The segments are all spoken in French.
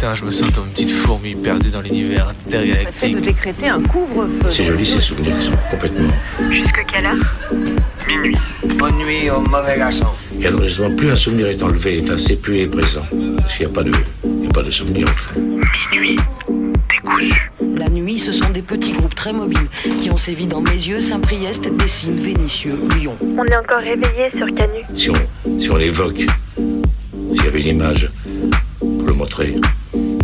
Putain, je me sens comme une petite fourmi perdue dans l'univers intergalactique. de décréter un couvre-feu. C'est joli ces souvenirs qui sont complètement. Jusque quelle heure? Minuit. Bonne nuit au mauvais garçon. Et alors justement, plus un souvenir est enlevé, enfin, c'est plus est présent. Parce qu'il n'y a pas de, il y a pas de souvenir en fait. Minuit. Décousu. La nuit, ce sont des petits groupes très mobiles qui ont sévi dans mes yeux, Saint-Priest, Dessines, Vénitieux, Lyon. On est encore réveillé sur Canu. Si on, si on l'évoque, s'il y avait une image pour le montrer,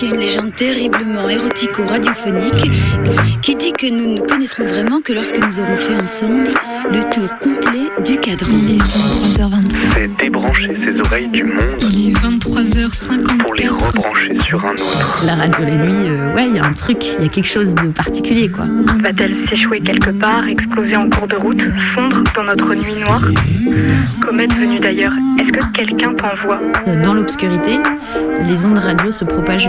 Y a une légende terriblement érotico-radiophonique qui dit que nous ne connaîtrons vraiment que lorsque nous aurons fait ensemble le tour complet du cadran. Il est 23h23. C'est débrancher ses oreilles du monde Il est 23h54. pour les rebrancher sur un autre. La radio la nuit, euh, ouais, il y a un truc, il y a quelque chose de particulier, quoi. Va-t-elle s'échouer quelque part, exploser en cours de route, fondre dans notre nuit noire? Comète venue d'ailleurs, est-ce que quelqu'un t'envoie? Euh, Dans l'obscurité, les ondes radio se propagent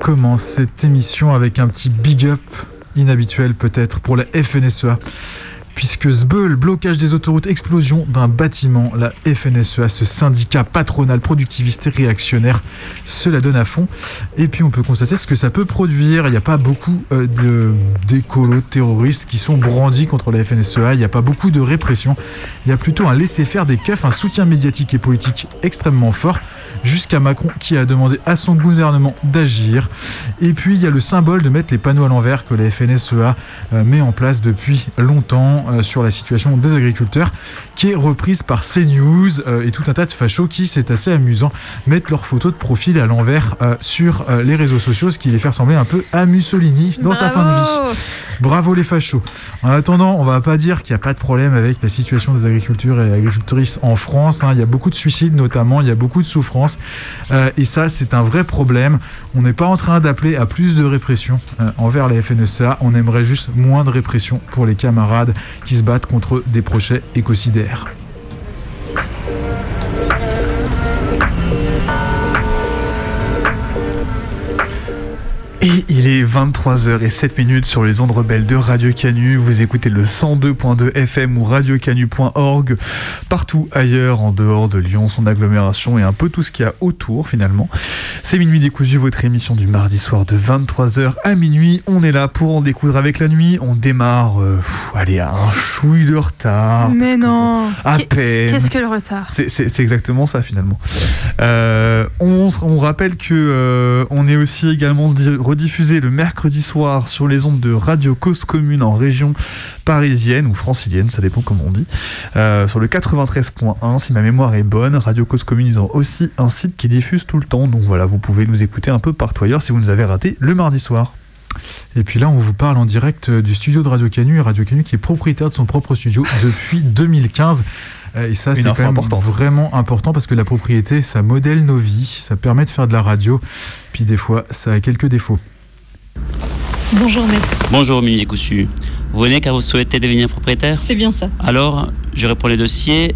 commence cette émission avec un petit big up inhabituel peut-être pour la FNSEA. Puisque Sbeul, blocage des autoroutes, explosion d'un bâtiment, la FNSEA, ce syndicat patronal productiviste et réactionnaire, cela donne à fond. Et puis on peut constater ce que ça peut produire. Il n'y a pas beaucoup euh, d'écolos terroristes qui sont brandis contre la FNSEA. Il n'y a pas beaucoup de répression. Il y a plutôt un laisser-faire des keufs, un soutien médiatique et politique extrêmement fort jusqu'à Macron qui a demandé à son gouvernement d'agir. Et puis il y a le symbole de mettre les panneaux à l'envers que la FNSEA euh, met en place depuis longtemps euh, sur la situation des agriculteurs, qui est reprise par CNews euh, et tout un tas de fachos qui, c'est assez amusant, mettent leurs photos de profil à l'envers sur les réseaux sociaux, ce qui les fait ressembler un peu à Mussolini dans sa fin de vie. Bravo les fachos. En attendant, on va pas dire qu'il n'y a pas de problème avec la situation des agriculteurs et agricultrices en France. hein. Il y a beaucoup de suicides notamment, il y a beaucoup de souffrances. Euh, et ça, c'est un vrai problème. On n'est pas en train d'appeler à plus de répression euh, envers la FNSEA. On aimerait juste moins de répression pour les camarades qui se battent contre des projets écocidaires. Et il est 23h07 minutes sur les ondes rebelles de Radio Canu. Vous écoutez le 102.2 FM ou radiocanu.org. Partout ailleurs, en dehors de Lyon, son agglomération et un peu tout ce qu'il y a autour finalement. C'est Minuit décousu, votre émission du mardi soir de 23h à minuit. On est là pour en découdre avec la nuit. On démarre, euh, pff, allez, à un chouille de retard. Mais non À peine. Qu'est-ce que le retard? C'est- exactement ça finalement. Euh, on, on rappelle que euh, on est aussi également rediffusé le mercredi soir sur les ondes de Radio Cause Commune en région parisienne ou francilienne, ça dépend comment on dit, euh, sur le 93.1 si ma mémoire est bonne. Radio Cause Commune ils ont aussi un site qui diffuse tout le temps, donc voilà vous pouvez nous écouter un peu partout ailleurs si vous nous avez raté le mardi soir. Et puis là, on vous parle en direct euh, du studio de Radio Canu, Radio Canu qui est propriétaire de son propre studio depuis 2015. Euh, Et ça, c'est quand même importante. vraiment important parce que la propriété, ça modèle nos vies, ça permet de faire de la radio. Puis des fois, ça a quelques défauts. Bonjour maître, Bonjour Minuit Décousu. Vous venez car vous souhaitez devenir propriétaire? C'est bien ça. Alors, je réponds les dossiers.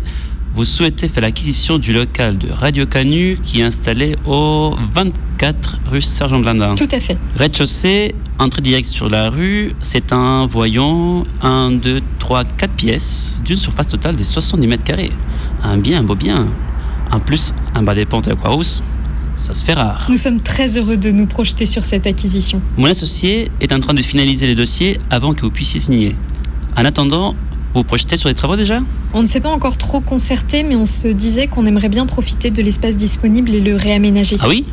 Vous souhaitez faire l'acquisition du local de Radio Canu qui est installé au 24 rue Sergent Blandin. Tout à fait. Rez-de-chaussée, entrée directe sur la rue, c'est un voyant 1, 2, 3, 4 pièces d'une surface totale de 70 mètres carrés. Un bien, un beau bien. En plus, un bas des pentes à Aquahouse, ça se fait rare. Nous sommes très heureux de nous projeter sur cette acquisition. Mon associé est en train de finaliser les dossiers avant que vous puissiez signer. En attendant, vous vous projetez sur les travaux déjà On ne s'est pas encore trop concerté, mais on se disait qu'on aimerait bien profiter de l'espace disponible et le réaménager. Ah oui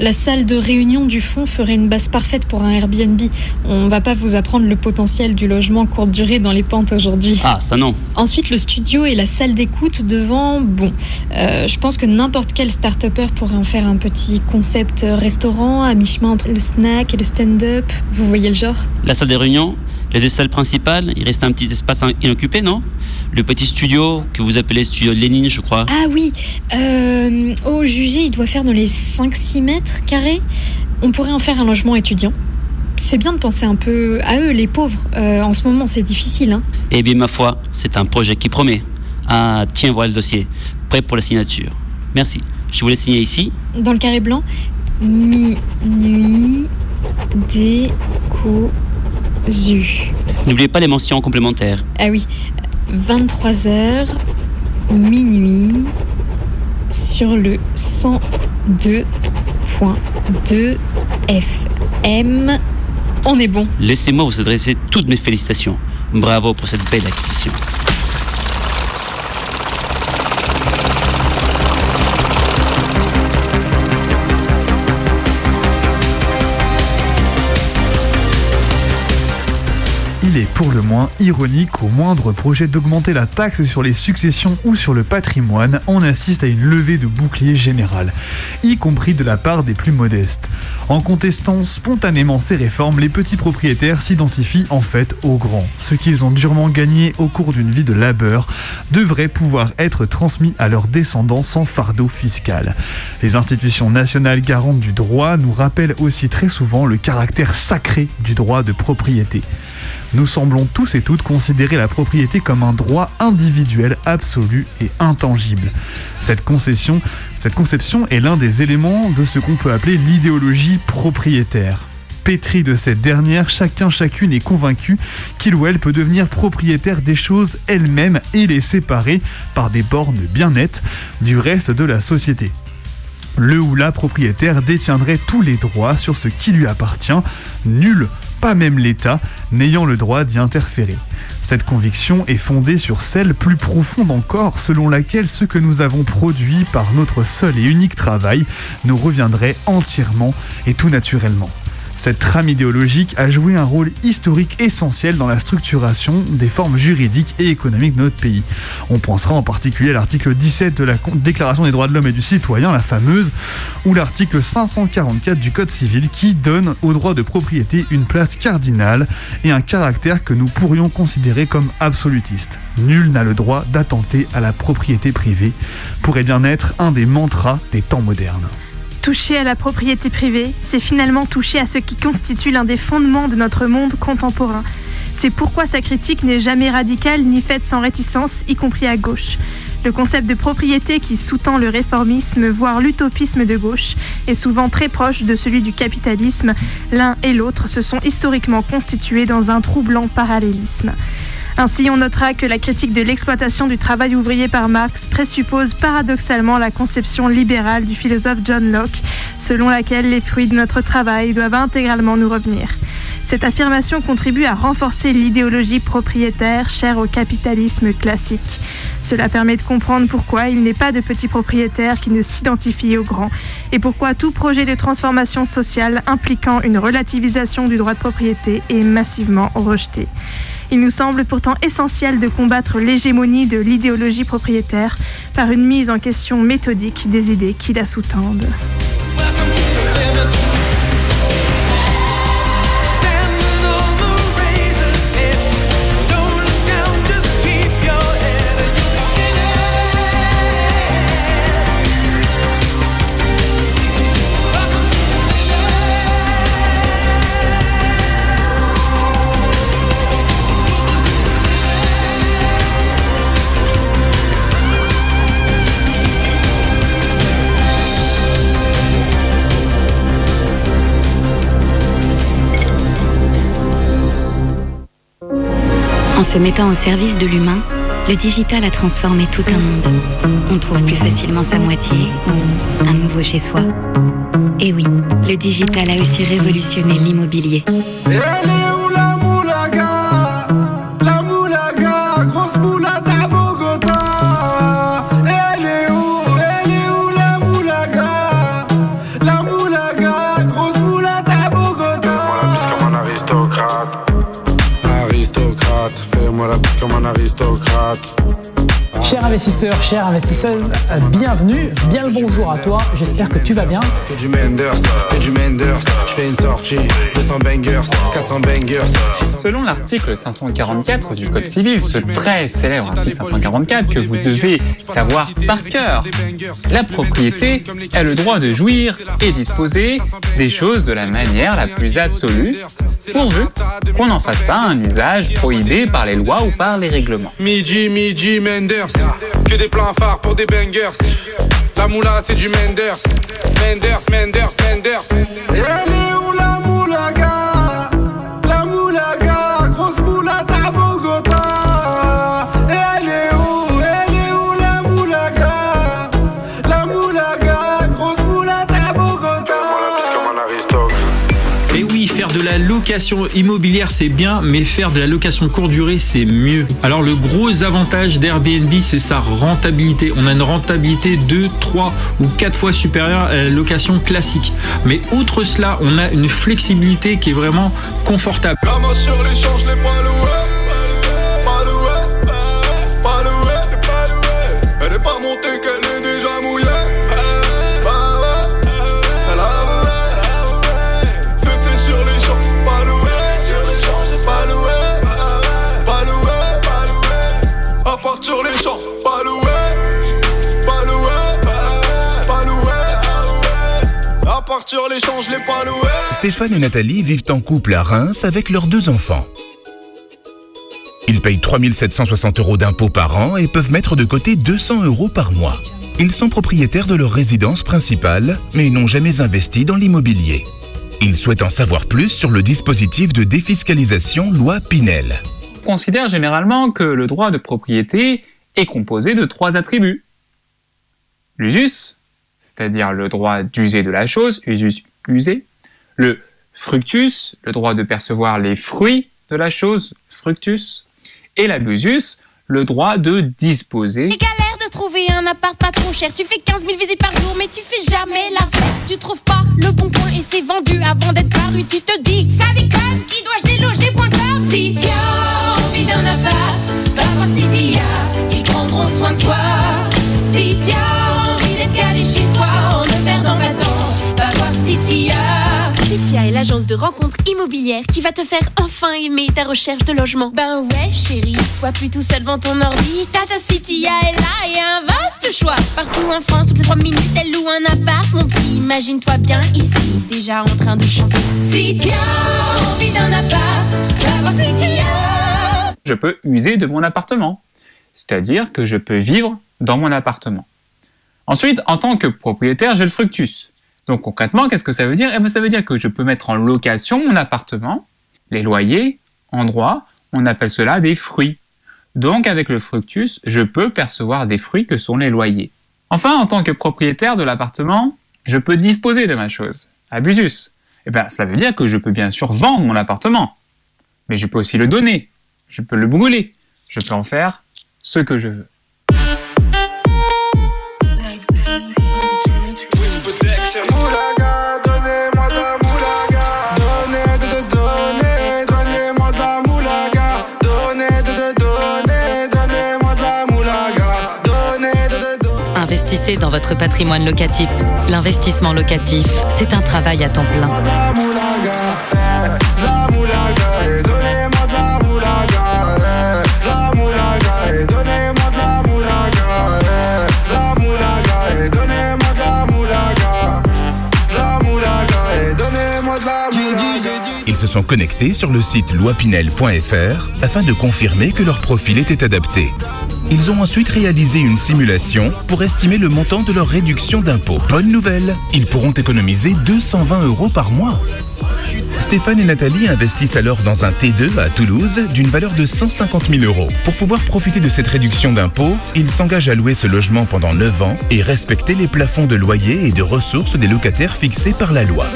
La salle de réunion du fond ferait une base parfaite pour un Airbnb. On va pas vous apprendre le potentiel du logement courte durée dans les pentes aujourd'hui. Ah, ça non. Ensuite, le studio et la salle d'écoute devant, bon, euh, je pense que n'importe quel start-upper pourrait en faire un petit concept restaurant à mi-chemin entre le snack et le stand-up. Vous voyez le genre? La salle des réunions Les deux salles principales, il reste un petit espace inoccupé, non? Le petit studio que vous appelez studio Lénine, je crois. Ah oui, euh, au jugé, il doit faire dans les 5-6 mètres carrés. On pourrait en faire un logement étudiant. C'est bien de penser un peu à eux, les pauvres. Euh, en ce moment, c'est difficile. Hein. Eh bien, ma foi, c'est un projet qui promet. Ah, tiens, voilà le dossier. Prêt pour la signature. Merci. Je vous laisse signer ici. Dans le carré blanc, minuit N'oubliez pas les mentions complémentaires. Ah oui, 23h, minuit, sur le 102.2 FM. On est bon. Laissez-moi vous adresser toutes mes félicitations. Bravo pour cette belle acquisition. Il est pour le moins ironique au moindre projet d'augmenter la taxe sur les successions ou sur le patrimoine, on assiste à une levée de bouclier générale, y compris de la part des plus modestes. En contestant spontanément ces réformes, les petits propriétaires s'identifient en fait aux grands. Ce qu'ils ont durement gagné au cours d'une vie de labeur devrait pouvoir être transmis à leurs descendants sans fardeau fiscal. Les institutions nationales garantes du droit nous rappellent aussi très souvent le caractère sacré du droit de propriété. Nous semblons tous et toutes considérer la propriété comme un droit individuel absolu et intangible. Cette concession, cette conception est l'un des éléments de ce qu'on peut appeler l'idéologie propriétaire. Pétri de cette dernière, chacun chacune est convaincu qu'il ou elle peut devenir propriétaire des choses elles-mêmes et les séparer par des bornes bien nettes du reste de la société. Le ou la propriétaire détiendrait tous les droits sur ce qui lui appartient, nul pas même l'État, n'ayant le droit d'y interférer. Cette conviction est fondée sur celle plus profonde encore, selon laquelle ce que nous avons produit par notre seul et unique travail nous reviendrait entièrement et tout naturellement. Cette trame idéologique a joué un rôle historique essentiel dans la structuration des formes juridiques et économiques de notre pays. On pensera en particulier à l'article 17 de la Déclaration des droits de l'homme et du citoyen, la fameuse, ou l'article 544 du Code civil qui donne au droit de propriété une place cardinale et un caractère que nous pourrions considérer comme absolutiste. Nul n'a le droit d'attenter à la propriété privée, pourrait bien être un des mantras des temps modernes. Toucher à la propriété privée, c'est finalement toucher à ce qui constitue l'un des fondements de notre monde contemporain. C'est pourquoi sa critique n'est jamais radicale ni faite sans réticence, y compris à gauche. Le concept de propriété qui sous-tend le réformisme, voire l'utopisme de gauche, est souvent très proche de celui du capitalisme. L'un et l'autre se sont historiquement constitués dans un troublant parallélisme. Ainsi, on notera que la critique de l'exploitation du travail ouvrier par Marx présuppose paradoxalement la conception libérale du philosophe John Locke, selon laquelle les fruits de notre travail doivent intégralement nous revenir. Cette affirmation contribue à renforcer l'idéologie propriétaire chère au capitalisme classique. Cela permet de comprendre pourquoi il n'est pas de petits propriétaires qui ne s'identifient aux grands et pourquoi tout projet de transformation sociale impliquant une relativisation du droit de propriété est massivement rejeté. Il nous semble pourtant essentiel de combattre l'hégémonie de l'idéologie propriétaire par une mise en question méthodique des idées qui la sous-tendent. En se mettant au service de l'humain, le digital a transformé tout un monde. On trouve plus facilement sa moitié un nouveau chez soi. Et oui, le digital a aussi révolutionné l'immobilier. Chers investisseurs, chères investisseuses, bienvenue, bien le bonjour à toi, j'espère que tu vas bien. Que du Menders, que du Menders, je fais une sortie, 200 bangers, 400 bangers. Selon l'article 544 du Code civil, ce très célèbre article 544 que vous devez savoir par cœur, la propriété a le droit de jouir et disposer des choses de la manière la plus absolue, pourvu qu'on n'en fasse pas un usage prohibé par les lois ou par les règlements. Midi, midi, Menders, que des plans phares pour des bangers. La moula, c'est du Menders, Menders, Menders, Menders. Elle location immobilière c'est bien, mais faire de la location courte durée c'est mieux. Alors le gros avantage d'Airbnb c'est sa rentabilité. On a une rentabilité 2, 3 ou 4 fois supérieure à la location classique. Mais outre cela, on a une flexibilité qui est vraiment confortable. Stéphane et Nathalie vivent en couple à Reims avec leurs deux enfants. Ils payent 3760 euros d'impôts par an et peuvent mettre de côté 200 euros par mois. Ils sont propriétaires de leur résidence principale, mais n'ont jamais investi dans l'immobilier. Ils souhaitent en savoir plus sur le dispositif de défiscalisation loi Pinel. On considère généralement que le droit de propriété est composé de trois attributs. L'usus, c'est-à-dire le droit d'user de la chose, usus user. Le fructus, le droit de percevoir les fruits de la chose, fructus. Et l'abusus, le droit de disposer. Et galère de trouver un appart pas trop cher. Tu fais 15 000 visites par jour, mais tu fais jamais la fête. Tu trouves pas le bon coin et c'est vendu avant d'être paru. Tu te dis, ça déconne, qui dois-je déloger.com Si tu as envie d'un appart, va voir Cydia, l'agence de rencontres immobilières qui va te faire enfin aimer ta recherche de logement. Ben ouais, chérie, sois plus tout seul devant ton ordi. Tata Citia est là et a un vaste choix. Partout en France, toutes les 3 minutes, elle loue un appart. Mon petit, imagine-toi bien ici, déjà en train de chanter. Si tu as envie d'un appart, Citia. Je peux user de mon appartement. C'est-à-dire que je peux vivre dans mon appartement. Ensuite, en tant que propriétaire, j'ai le fructus. Donc concrètement, qu'est-ce que ça veut dire? Eh bien, ça veut dire que je peux mettre en location mon appartement, les loyers, en droit, on appelle cela des fruits. Donc avec le fructus, je peux percevoir des fruits que sont les loyers. Enfin, en tant que propriétaire de l'appartement, je peux disposer de ma chose. Abusus. Eh bien, cela veut dire que je peux bien sûr vendre mon appartement. Mais je peux aussi le donner. Je peux le brûler. Je peux en faire ce que je veux. Dans votre patrimoine locatif. L'investissement locatif, c'est un travail à temps plein. Ils se sont connectés sur le site loipinel.fr afin de confirmer que leur profil était adapté. Ils ont ensuite réalisé une simulation pour estimer le montant de leur réduction d'impôt. Bonne nouvelle, ils pourront économiser 220 euros par mois. Stéphane et Nathalie investissent alors dans un T2 à Toulouse d'une valeur de 150 000 euros. Pour pouvoir profiter de cette réduction d'impôt, ils s'engagent à louer ce logement pendant 9 ans et respecter les plafonds de loyer et de ressources des locataires fixés par la loi.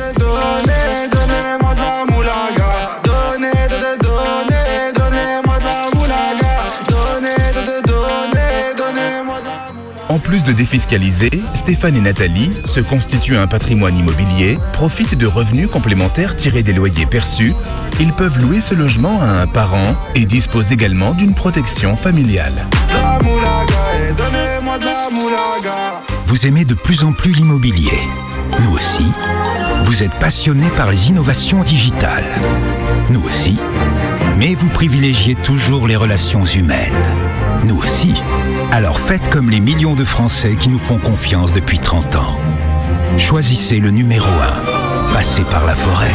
Plus de défiscaliser, Stéphane et Nathalie se constituent un patrimoine immobilier, profitent de revenus complémentaires tirés des loyers perçus. Ils peuvent louer ce logement à un parent et disposent également d'une protection familiale. Vous aimez de plus en plus l'immobilier. Nous aussi. Vous êtes passionné par les innovations digitales. Nous aussi. Mais vous privilégiez toujours les relations humaines. Nous aussi. Alors faites comme les millions de Français qui nous font confiance depuis 30 ans. Choisissez le numéro 1. Passez par la forêt.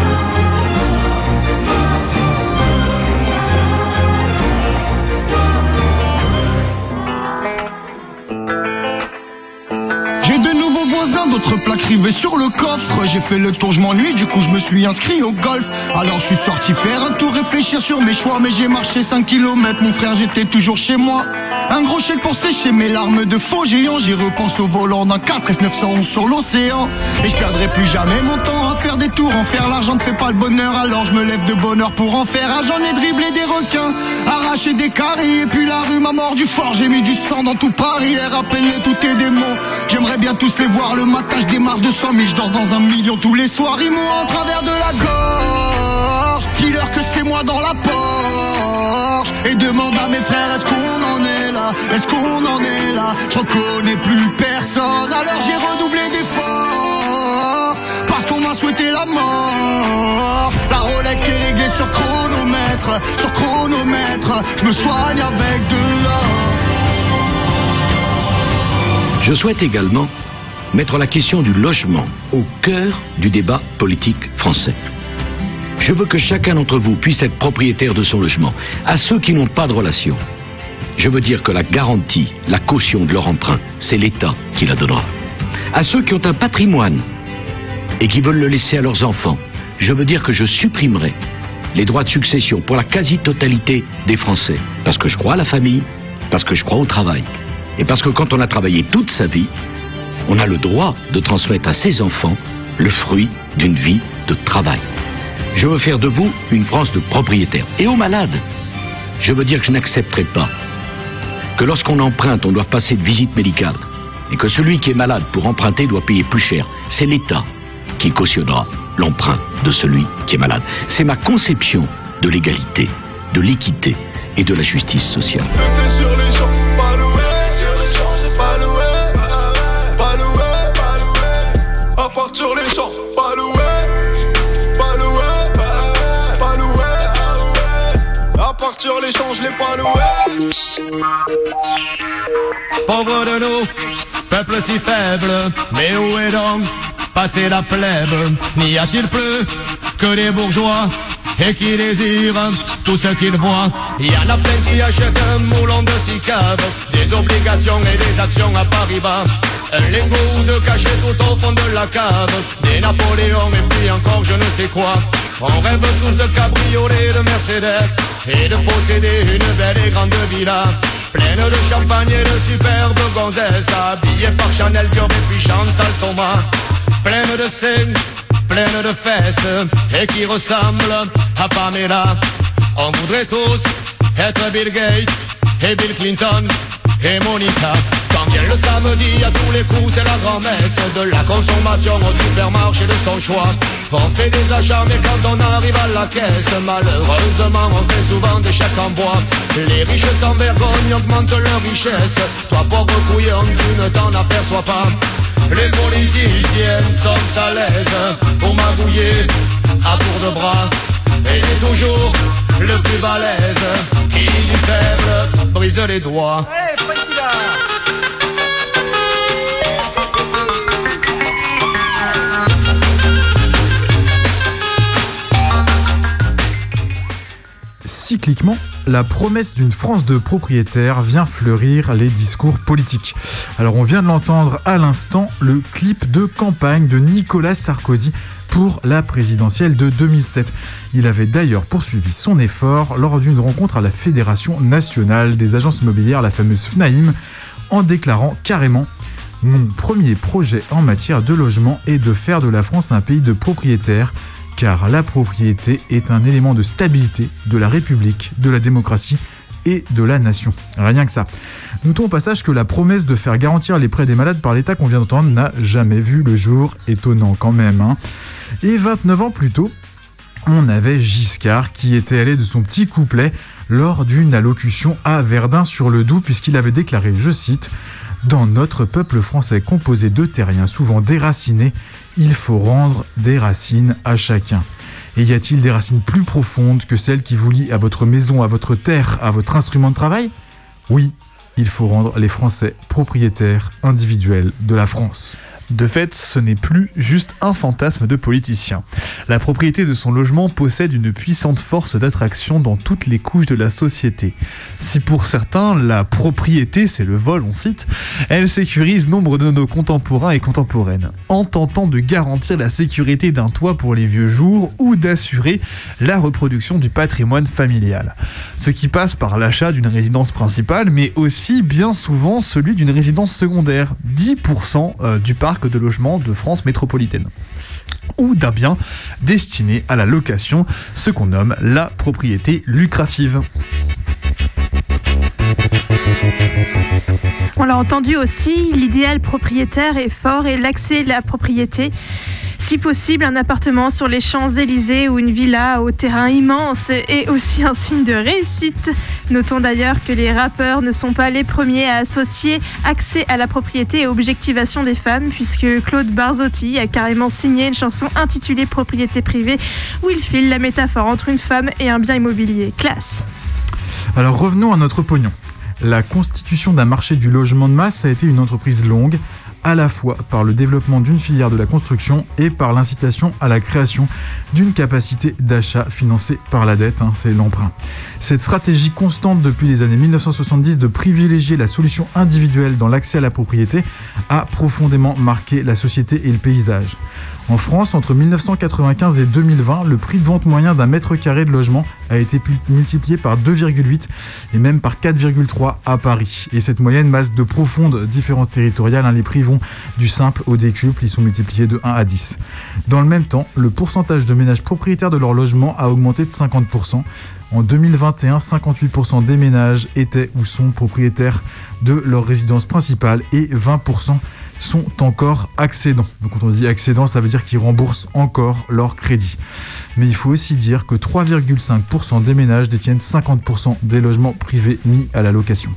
D'autres plaques rivées sur le coffre. J'ai fait le tour, je m'ennuie, du coup je me suis inscrit au golf. Alors je suis sorti faire un tour, réfléchir sur mes choix. Mais j'ai marché 5 km, mon frère, j'étais toujours chez moi. Un gros chèque pour sécher mes larmes de faux géant. J'y repense au volant d'un 4 S911 sur l'océan. Et je perdrai plus jamais mon temps à faire des tours. En faire l'argent ne fait pas le bonheur, alors je me lève de bonheur pour en faire. Ah, j'en ai dribblé des requins, arraché des carrés. Et puis la rue m'a mort du fort, j'ai mis du sang dans tout Paris. Et rappelé tous tes démons. J'aimerais bien tous les voir le matin, je démarre de 100 000, je dors dans un million tous les soirs. Ils m'ont en travers de la gorge. Dis-leur que c'est moi dans la Porsche. Et demande à mes frères, est-ce qu'on en est là? Est-ce qu'on en est là? J'en connais plus personne, alors j'ai redoublé d'efforts. Parce qu'on m'a souhaité la mort. La Rolex est réglée sur chronomètre, sur chronomètre. Je me soigne avec de l'or. Je souhaite également mettre la question du logement au cœur du débat politique français. Je veux que chacun d'entre vous puisse être propriétaire de son logement. À ceux qui n'ont pas de relation, je veux dire que la garantie, la caution de leur emprunt, c'est l'État qui la donnera. À ceux qui ont un patrimoine et qui veulent le laisser à leurs enfants, je veux dire que je supprimerai les droits de succession pour la quasi-totalité des Français. Parce que je crois à la famille, parce que je crois au travail. Et parce que quand on a travaillé toute sa vie, on a le droit de transmettre à ses enfants le fruit d'une vie de travail. Je veux faire de vous une France de propriétaires. Et aux malades, je veux dire que je n'accepterai pas que lorsqu'on emprunte, on doit passer de visite médicale et que celui qui est malade pour emprunter doit payer plus cher. C'est l'État qui cautionnera l'emprunt de celui qui est malade. C'est ma conception de l'égalité, de l'équité et de la justice sociale. Pas. Pauvre de nous, peuple si faible, mais où est donc passé la plèbe? N'y a-t-il plus que des bourgeois et qui désirent tout ce qu'ils voient? Il y en a plein qui achètent un moulon de six caves, des obligations et des actions à Paris-Bas. Un lingot de cachet tout au fond de la cave, des Napoléons et puis encore je ne sais quoi. On rêve tous de cabriolets, de Mercedes et de posséder une belle et grande villa. Pleine de champagne et de superbes gonzesses Habillées par Chanel Dior et puis Chantal Thomas Pleine de seins, pleine de fesses Et qui ressemble à Pamela On voudrait tous être Bill Gates et Bill Clinton et Monica Quand vient le samedi à tous les coups c'est la grand-messe De la consommation au supermarché de son choix. On fait des achats mais quand on arrive à la caisse Malheureusement on fait souvent des chèques en bois. Les riches sans vergogne augmentent leur richesse. Toi pauvre couillon tu ne t'en aperçois pas. Les politiciennes sont à l'aise pour magouiller à tour de bras. Et c'est toujours le plus balèze qui du faible brise les doigts Cycliquement, la promesse d'une France de propriétaires vient fleurir les discours politiques. Alors on vient de l'entendre à l'instant, le clip de campagne de Nicolas Sarkozy pour la présidentielle de 2007. Il avait d'ailleurs poursuivi son effort lors d'une rencontre à la Fédération nationale des agences immobilières, la fameuse FNAIM, en déclarant carrément mon premier projet en matière de logement est de faire de la France un pays de propriétaires car la propriété est un élément de stabilité de la République, de la démocratie et de la nation. Rien que ça. Notons au passage que la promesse de faire garantir les prêts des malades par l'État qu'on vient d'entendre n'a jamais vu le jour, étonnant quand même. hein. Et 29 ans plus tôt, on avait Giscard qui était allé de son petit couplet lors d'une allocution à Verdun sur le Doubs puisqu'il avait déclaré, je cite, Dans notre peuple français composé de terriens souvent déracinés, il faut rendre des racines à chacun. Et y a-t-il des racines plus profondes que celles qui vous lient à votre maison, à votre terre, à votre instrument de travail? Oui, il faut rendre les Français propriétaires individuels de la France. De fait, ce n'est plus juste un fantasme de politicien. La propriété de son logement possède une puissante force d'attraction dans toutes les couches de la société. Si pour certains, la propriété, c'est le vol, on cite, elle sécurise nombre de nos contemporains et contemporaines, en tentant de garantir la sécurité d'un toit pour les vieux jours ou d'assurer la reproduction du patrimoine familial. Ce qui passe par l'achat d'une résidence principale, mais aussi bien souvent celui d'une résidence secondaire, 10% euh, du parc de logement de France métropolitaine ou d'un bien destiné à la location, ce qu'on nomme la propriété lucrative. On l'a entendu aussi, l'idéal propriétaire est fort et l'accès à la propriété si possible, un appartement sur les Champs-Élysées ou une villa au terrain immense est aussi un signe de réussite. Notons d'ailleurs que les rappeurs ne sont pas les premiers à associer accès à la propriété et objectivation des femmes, puisque Claude Barzotti a carrément signé une chanson intitulée Propriété privée, où il file la métaphore entre une femme et un bien immobilier. Classe. Alors revenons à notre pognon. La constitution d'un marché du logement de masse a été une entreprise longue, à la fois par le développement d'une filière de la construction et par l'incitation à la création d'une capacité d'achat financée par la dette, hein, c'est l'emprunt. Cette stratégie constante depuis les années 1970 de privilégier la solution individuelle dans l'accès à la propriété a profondément marqué la société et le paysage. En France, entre 1995 et 2020, le prix de vente moyen d'un mètre carré de logement a été multiplié par 2,8 et même par 4,3 à Paris. Et cette moyenne masse de profondes différences territoriales. Hein, les prix vont du simple au décuple, ils sont multipliés de 1 à 10. Dans le même temps, le pourcentage de ménages propriétaires de leur logement a augmenté de 50%. En 2021, 58% des ménages étaient ou sont propriétaires de leur résidence principale et 20% sont encore accédants. Donc quand on dit accédants, ça veut dire qu'ils remboursent encore leur crédit. Mais il faut aussi dire que 3,5% des ménages détiennent 50% des logements privés mis à la location.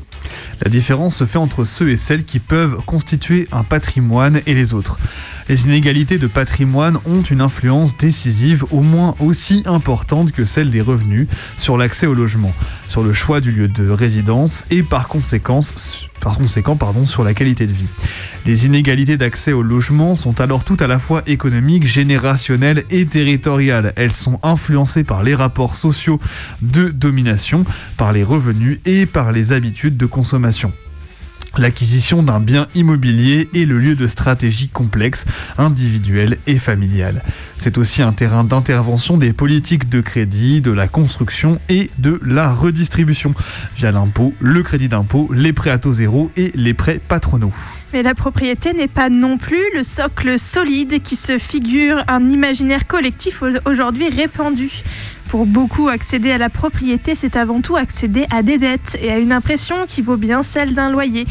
La différence se fait entre ceux et celles qui peuvent constituer un patrimoine et les autres. Les inégalités de patrimoine ont une influence décisive au moins aussi importante que celle des revenus sur l'accès au logement, sur le choix du lieu de résidence et par, conséquent sur la qualité de vie. Les inégalités d'accès au logement sont alors tout à la fois économiques, générationnelles et territoriales. Elles sont influencées par les rapports sociaux de domination, par les revenus et par les habitudes de consommation. L'acquisition d'un bien immobilier est le lieu de stratégies complexes, individuelles et familiales. C'est aussi un terrain d'intervention des politiques de crédit, de la construction et de la redistribution, via l'impôt, le crédit d'impôt, les prêts à taux zéro et les prêts patronaux. Mais la propriété n'est pas non plus le socle solide qui se figure un imaginaire collectif aujourd'hui répandu. Pour beaucoup, accéder à la propriété, c'est avant tout accéder à des dettes et à une impression qui vaut bien celle d'un loyer.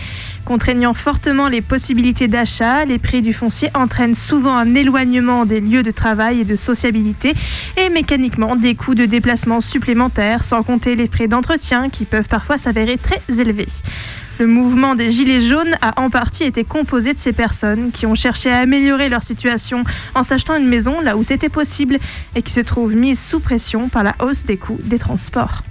Contraignant fortement les possibilités d'achat, les prix du foncier entraînent souvent un éloignement des lieux de travail et de sociabilité et mécaniquement des coûts de déplacement supplémentaires, sans compter les frais d'entretien qui peuvent parfois s'avérer très élevés. Le mouvement des Gilets jaunes a en partie été composé de ces personnes qui ont cherché à améliorer leur situation en s'achetant une maison là où c'était possible et qui se trouvent mises sous pression par la hausse des coûts des transports.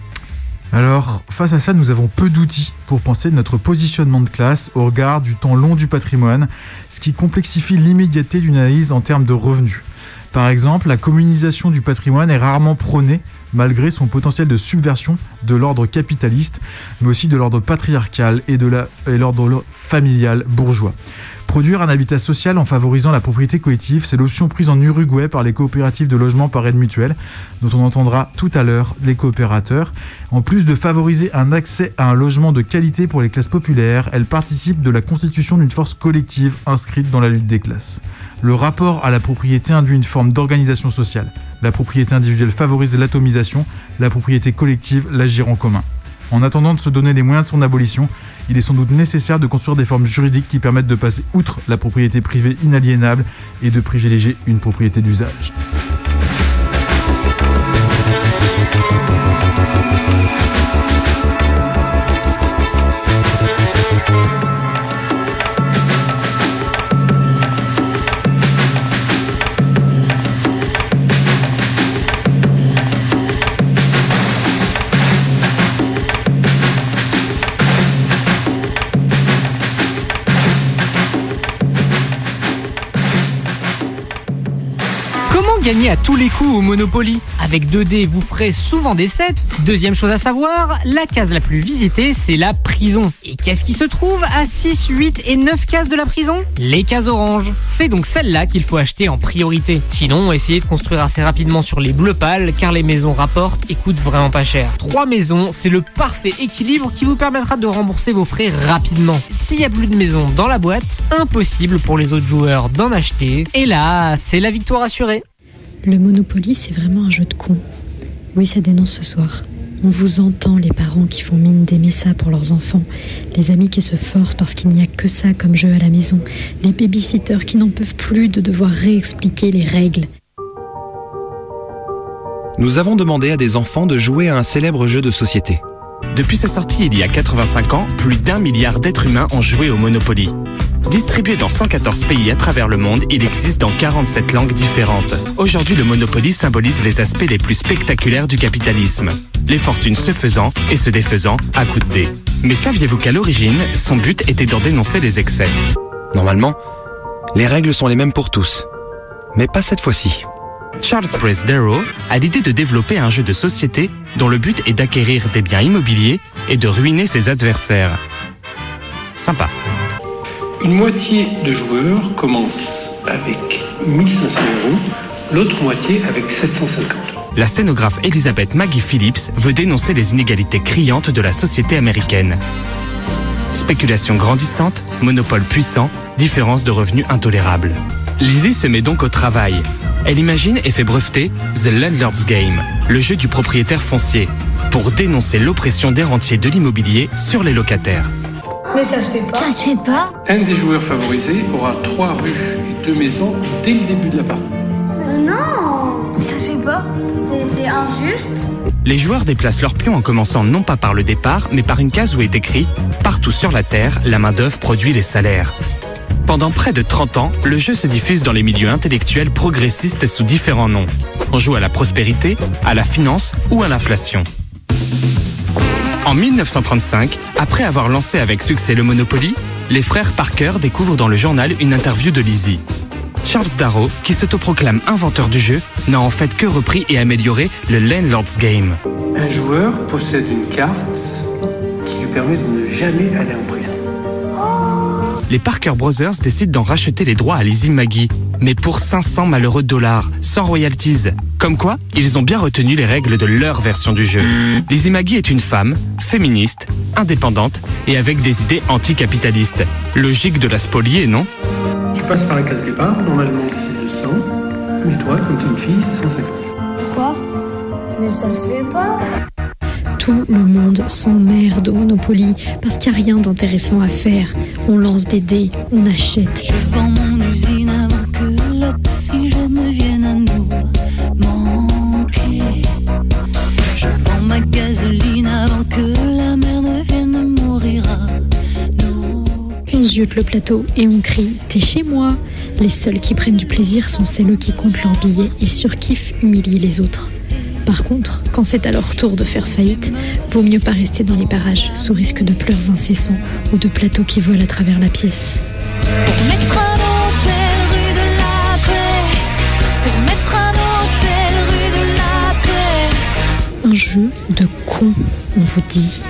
Alors, face à ça, nous avons peu d'outils pour penser notre positionnement de classe au regard du temps long du patrimoine, ce qui complexifie l'immédiateté d'une analyse en termes de revenus. Par exemple, la communisation du patrimoine est rarement prônée malgré son potentiel de subversion de l'ordre capitaliste, mais aussi de l'ordre patriarcal et de l'ordre familial bourgeois. Produire un habitat social en favorisant la propriété collective, c'est l'option prise en Uruguay par les coopératives de logement par aide mutuelle, dont on entendra tout à l'heure les coopérateurs. En plus de favoriser un accès à un logement de qualité pour les classes populaires, elle participe de la constitution d'une force collective inscrite dans la lutte des classes. Le rapport à la propriété induit une forme d'organisation sociale. La propriété individuelle favorise l'atomisation, la propriété collective l'agir en commun. En attendant de se donner les moyens de son abolition, il est sans doute nécessaire de construire des formes juridiques qui permettent de passer outre la propriété privée inaliénable et de privilégier une propriété d'usage. À tous les coups au Monopoly Avec 2D, vous ferez souvent des 7. Deuxième chose à savoir, la case la plus visitée, c'est la prison. Et qu'est-ce qui se trouve à 6, 8 et 9 cases de la prison? Les cases oranges. C'est donc celle-là qu'il faut acheter en priorité. Sinon, essayez de construire assez rapidement sur les bleus pâles, car les maisons rapportent et coûtent vraiment pas cher. Trois maisons, c'est le parfait équilibre qui vous permettra de rembourser vos frais rapidement. S'il y a plus de maisons dans la boîte, impossible pour les autres joueurs d'en acheter. Et là, c'est la victoire assurée. Le Monopoly, c'est vraiment un jeu de con. Oui, ça dénonce ce soir. On vous entend, les parents qui font mine d'aimer ça pour leurs enfants, les amis qui se forcent parce qu'il n'y a que ça comme jeu à la maison, les babysitters qui n'en peuvent plus de devoir réexpliquer les règles. Nous avons demandé à des enfants de jouer à un célèbre jeu de société. Depuis sa sortie il y a 85 ans, plus d'un milliard d'êtres humains ont joué au Monopoly. Distribué dans 114 pays à travers le monde, il existe dans 47 langues différentes. Aujourd'hui, le Monopoly symbolise les aspects les plus spectaculaires du capitalisme. Les fortunes se faisant et se défaisant à coups de dés. Mais saviez-vous qu'à l'origine, son but était d'en dénoncer les excès? Normalement, les règles sont les mêmes pour tous. Mais pas cette fois-ci. Charles Press Darrow a l'idée de développer un jeu de société dont le but est d'acquérir des biens immobiliers et de ruiner ses adversaires. Sympa. Une moitié de joueurs commence avec 1500 euros, l'autre moitié avec 750 euros. La sténographe Elizabeth Maggie Phillips veut dénoncer les inégalités criantes de la société américaine. Spéculation grandissante, monopole puissant, différence de revenus intolérable. Lizzie se met donc au travail. Elle imagine et fait breveter The Landlord's Game, le jeu du propriétaire foncier, pour dénoncer l'oppression des rentiers de l'immobilier sur les locataires. Mais ça se fait pas. Ça se fait pas. Un des joueurs favorisés aura trois rues et deux maisons dès le début de la partie. Non, mais ça se fait pas. C'est c'est injuste. Les joueurs déplacent leurs pions en commençant non pas par le départ, mais par une case où est écrit Partout sur la Terre, la main-d'œuvre produit les salaires. Pendant près de 30 ans, le jeu se diffuse dans les milieux intellectuels progressistes sous différents noms. On joue à la prospérité, à la finance ou à l'inflation. En 1935, après avoir lancé avec succès le Monopoly, les frères Parker découvrent dans le journal une interview de Lizzie. Charles Darrow, qui s'autoproclame inventeur du jeu, n'a en fait que repris et amélioré le Landlord's Game. Un joueur possède une carte qui lui permet de ne jamais aller en prison. Les Parker Brothers décident d'en racheter les droits à Lizzie Maggie, mais pour 500 malheureux dollars, sans royalties. Comme quoi, ils ont bien retenu les règles de leur version du jeu. Lizzie Maggie est une femme, féministe, indépendante et avec des idées anticapitalistes. Logique de la spolier, non? Tu passes par la case départ, normalement c'est 200, mais toi, comme t'es une fille, c'est 150. Quoi? Mais ça se fait pas. Tout le monde s'emmerde au Monopoly parce qu'il n'y a rien d'intéressant à faire. On lance des dés, on achète. Je vends mon usine On ziote le plateau et on crie T'es chez moi Les seuls qui prennent du plaisir sont celles qui comptent leurs billets et surkiffent humilier les autres. Par contre, quand c'est à leur tour de faire faillite, vaut mieux pas rester dans les parages sous risque de pleurs incessants ou de plateaux qui volent à travers la pièce. Un jeu de con, on vous dit.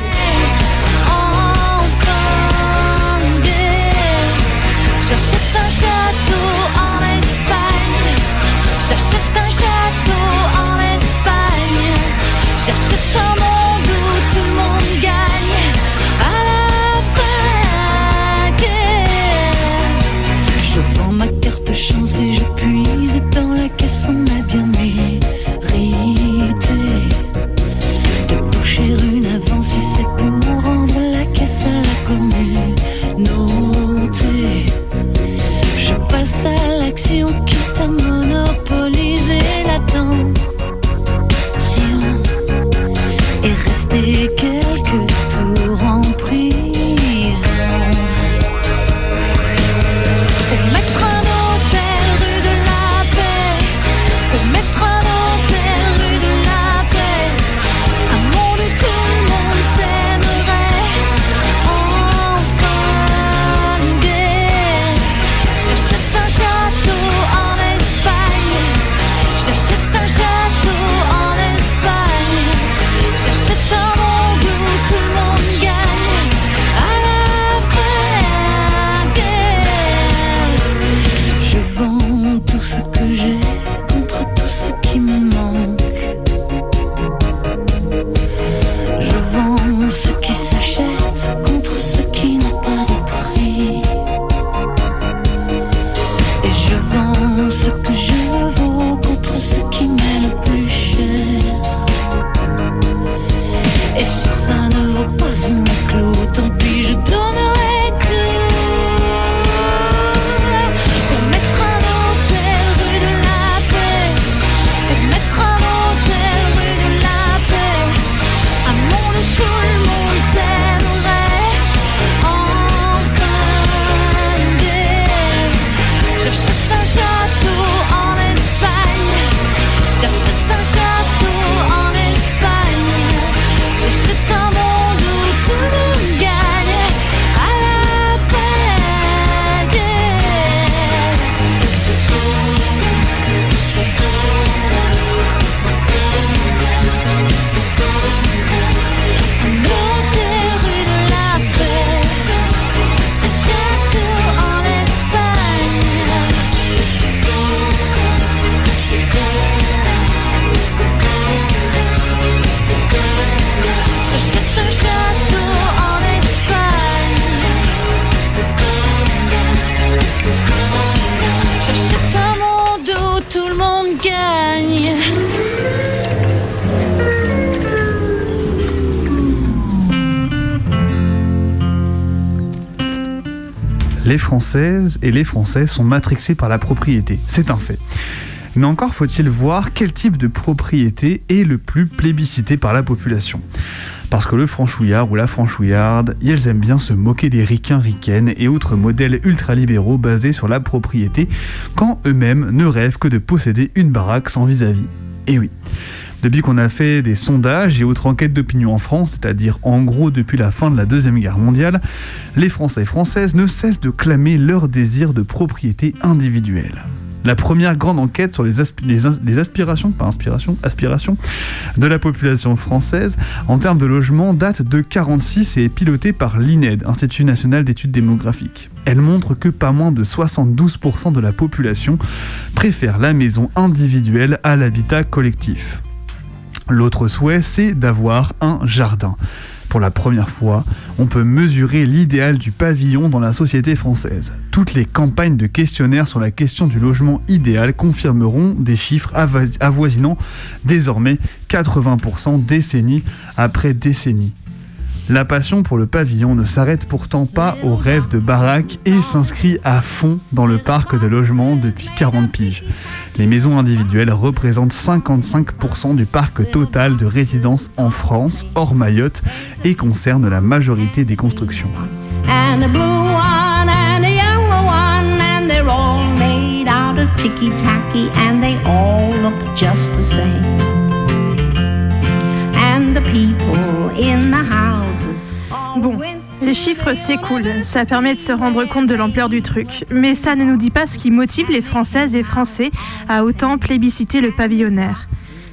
Les Françaises et les Français sont matrixés par la propriété, c'est un fait. Mais encore faut-il voir quel type de propriété est le plus plébiscité par la population. Parce que le franchouillard ou la franchouillarde, ils aiment bien se moquer des ricains, ricaines et autres modèles ultralibéraux basés sur la propriété, quand eux-mêmes ne rêvent que de posséder une baraque sans vis-à-vis. Et oui. Depuis qu'on a fait des sondages et autres enquêtes d'opinion en France, c'est-à-dire en gros depuis la fin de la Deuxième Guerre mondiale, les Français et Françaises ne cessent de clamer leur désir de propriété individuelle. La première grande enquête sur les, aspirations, pas aspirations de la population française en termes de logement date de 46 et est pilotée par l'INED, Institut national d'études démographiques. Elle montre que pas moins de 72% de la population préfère la maison individuelle à l'habitat collectif. L'autre souhait, c'est d'avoir un jardin. Pour la première fois, on peut mesurer l'idéal du pavillon dans la société française. Toutes les campagnes de questionnaires sur la question du logement idéal confirmeront des chiffres avois- avoisinant désormais 80% décennie après décennie. La passion pour le pavillon ne s'arrête pourtant pas au rêve de baraque et s'inscrit à fond dans le parc de logements depuis 40 piges. Les maisons individuelles représentent 55% du parc total de résidences en France, hors Mayotte, et concernent la majorité des constructions. Bon, les chiffres c'est cool, ça permet de se rendre compte de l'ampleur du truc, mais ça ne nous dit pas ce qui motive les Françaises et Français à autant plébisciter le pavillonnaire.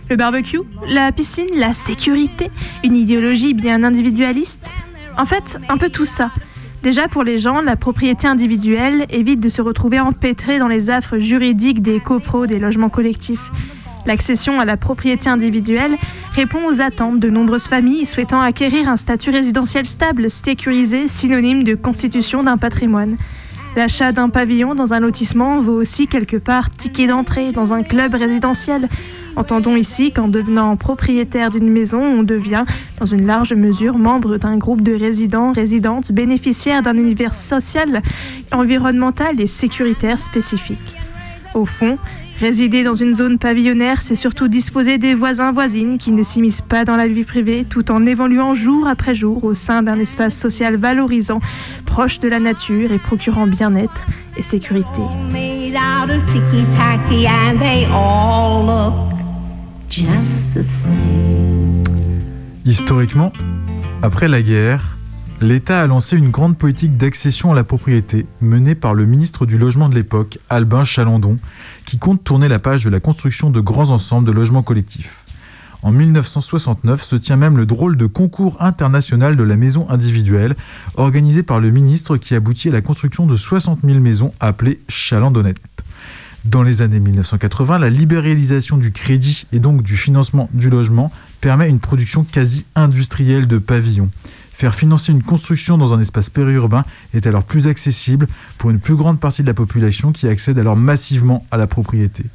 Le barbecue, la piscine, la sécurité, une idéologie bien individualiste En fait, un peu tout ça. Déjà pour les gens, la propriété individuelle évite de se retrouver empêtrés dans les affres juridiques des copros des logements collectifs. L'accession à la propriété individuelle répond aux attentes de nombreuses familles souhaitant acquérir un statut résidentiel stable, sécurisé, synonyme de constitution d'un patrimoine. L'achat d'un pavillon dans un lotissement vaut aussi quelque part ticket d'entrée dans un club résidentiel. Entendons ici qu'en devenant propriétaire d'une maison, on devient, dans une large mesure, membre d'un groupe de résidents, résidentes, bénéficiaires d'un univers social, environnemental et sécuritaire spécifique. Au fond, résider dans une zone pavillonnaire, c'est surtout disposer des voisins voisines qui ne s'immiscent pas dans la vie privée tout en évoluant jour après jour au sein d'un espace social valorisant, proche de la nature et procurant bien-être et sécurité. Historiquement, après la guerre, l'État a lancé une grande politique d'accession à la propriété menée par le ministre du Logement de l'époque, Albin Chalandon, qui compte tourner la page de la construction de grands ensembles de logements collectifs. En 1969 se tient même le drôle de concours international de la maison individuelle, organisé par le ministre qui aboutit à la construction de 60 000 maisons appelées chalandonnettes. Dans les années 1980, la libéralisation du crédit et donc du financement du logement permet une production quasi industrielle de pavillons. Faire financer une construction dans un espace périurbain est alors plus accessible pour une plus grande partie de la population qui accède alors massivement à la propriété.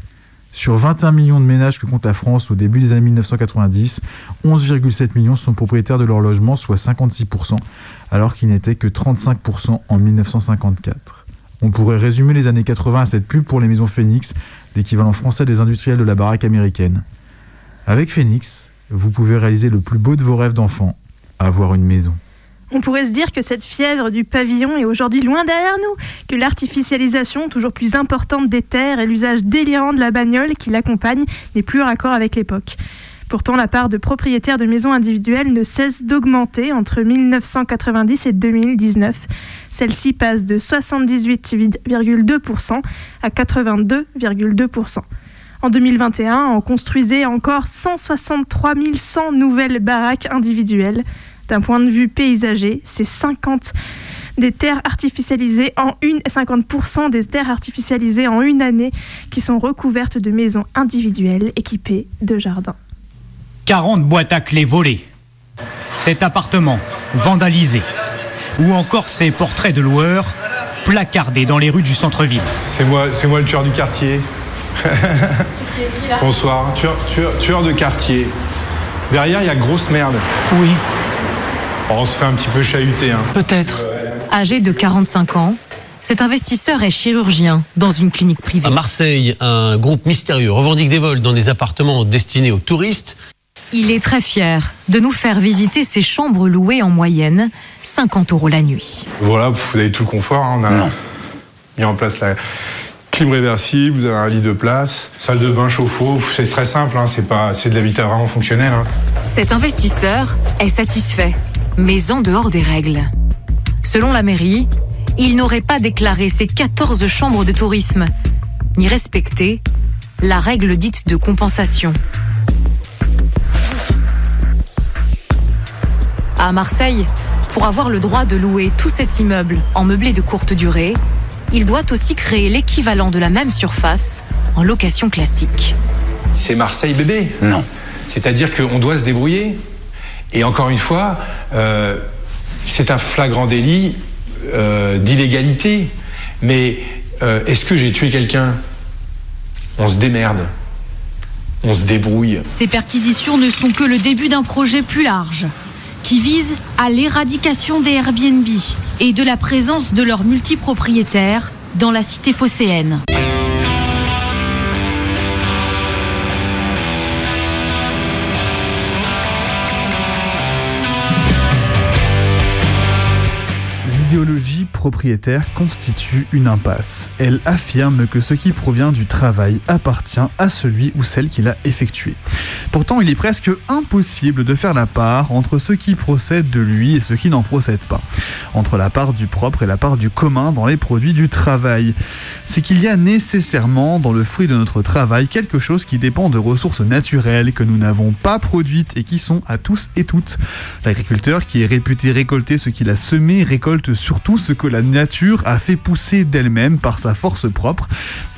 Sur 21 millions de ménages que compte la France au début des années 1990, 11,7 millions sont propriétaires de leur logement, soit 56%, alors qu'il n'était que 35% en 1954. On pourrait résumer les années 80 à cette pub pour les maisons Phoenix, l'équivalent français des industriels de la baraque américaine. Avec Phoenix, vous pouvez réaliser le plus beau de vos rêves d'enfant, avoir une maison. On pourrait se dire que cette fièvre du pavillon est aujourd'hui loin derrière nous, que l'artificialisation toujours plus importante des terres et l'usage délirant de la bagnole qui l'accompagne n'est plus raccord avec l'époque. Pourtant, la part de propriétaires de maisons individuelles ne cesse d'augmenter entre 1990 et 2019. Celle-ci passe de 78,2% à 82,2%. En 2021, on construisait encore 163 100 nouvelles baraques individuelles. D'un point de vue paysager, c'est 50 des terres artificialisées en une 50% des terres artificialisées en une année qui sont recouvertes de maisons individuelles équipées de jardins. 40 boîtes à clés volées. Cet appartement vandalisé. Ou encore ces portraits de loueurs placardés dans les rues du centre-ville. C'est moi, c'est moi le tueur du quartier. Qu'est-ce écrit là? Bonsoir, tueur, tueur, tueur de quartier. Derrière, il y a grosse merde. Oui. On se fait un petit peu chahuter. Hein. Peut-être. Âgé de 45 ans, Cet investisseur est chirurgien dans une clinique privée. À Marseille, un groupe mystérieux revendique des vols dans des appartements destinés aux touristes. Il est très fier de nous faire visiter ses chambres louées en moyenne 50 euros la nuit. Voilà, vous avez tout le confort. hein. On a mis en place la clim réversible, vous avez un lit de place, salle de bain chauffe-eau. C'est très simple, hein, c'est pas, c'est de l'habitat vraiment fonctionnel. hein. Cet investisseur est satisfait, mais en dehors des règles. Selon la mairie, il n'aurait pas déclaré ses 14 chambres de tourisme, ni respecté la règle dite de compensation. À Marseille, pour avoir le droit de louer tout cet immeuble en meublé de courte durée, il doit aussi créer l'équivalent de la même surface en location classique. C'est Marseille bébé. Non. C'est-à-dire qu'on doit se débrouiller? Et encore une fois, euh, c'est un flagrant délit euh, d'illégalité. Mais euh, est-ce que j'ai tué quelqu'un? On se démerde. On se débrouille. Ces perquisitions ne sont que le début d'un projet plus large qui vise à l'éradication des Airbnb et de la présence de leurs multipropriétaires dans la cité phocéenne. Propriétaire constitue une impasse. Elle affirme que ce qui provient du travail appartient à celui ou celle qui l'a effectué. Pourtant, il est presque impossible de faire la part entre ce qui procède de lui et ce qui n'en procède pas, entre la part du propre et la part du commun dans les produits du travail. C'est qu'il y a nécessairement dans le fruit de notre travail quelque chose qui dépend de ressources naturelles que nous n'avons pas produites et qui sont à tous et toutes. L'agriculteur qui est réputé récolter ce qu'il a semé récolte surtout ce la nature a fait pousser d'elle-même par sa force propre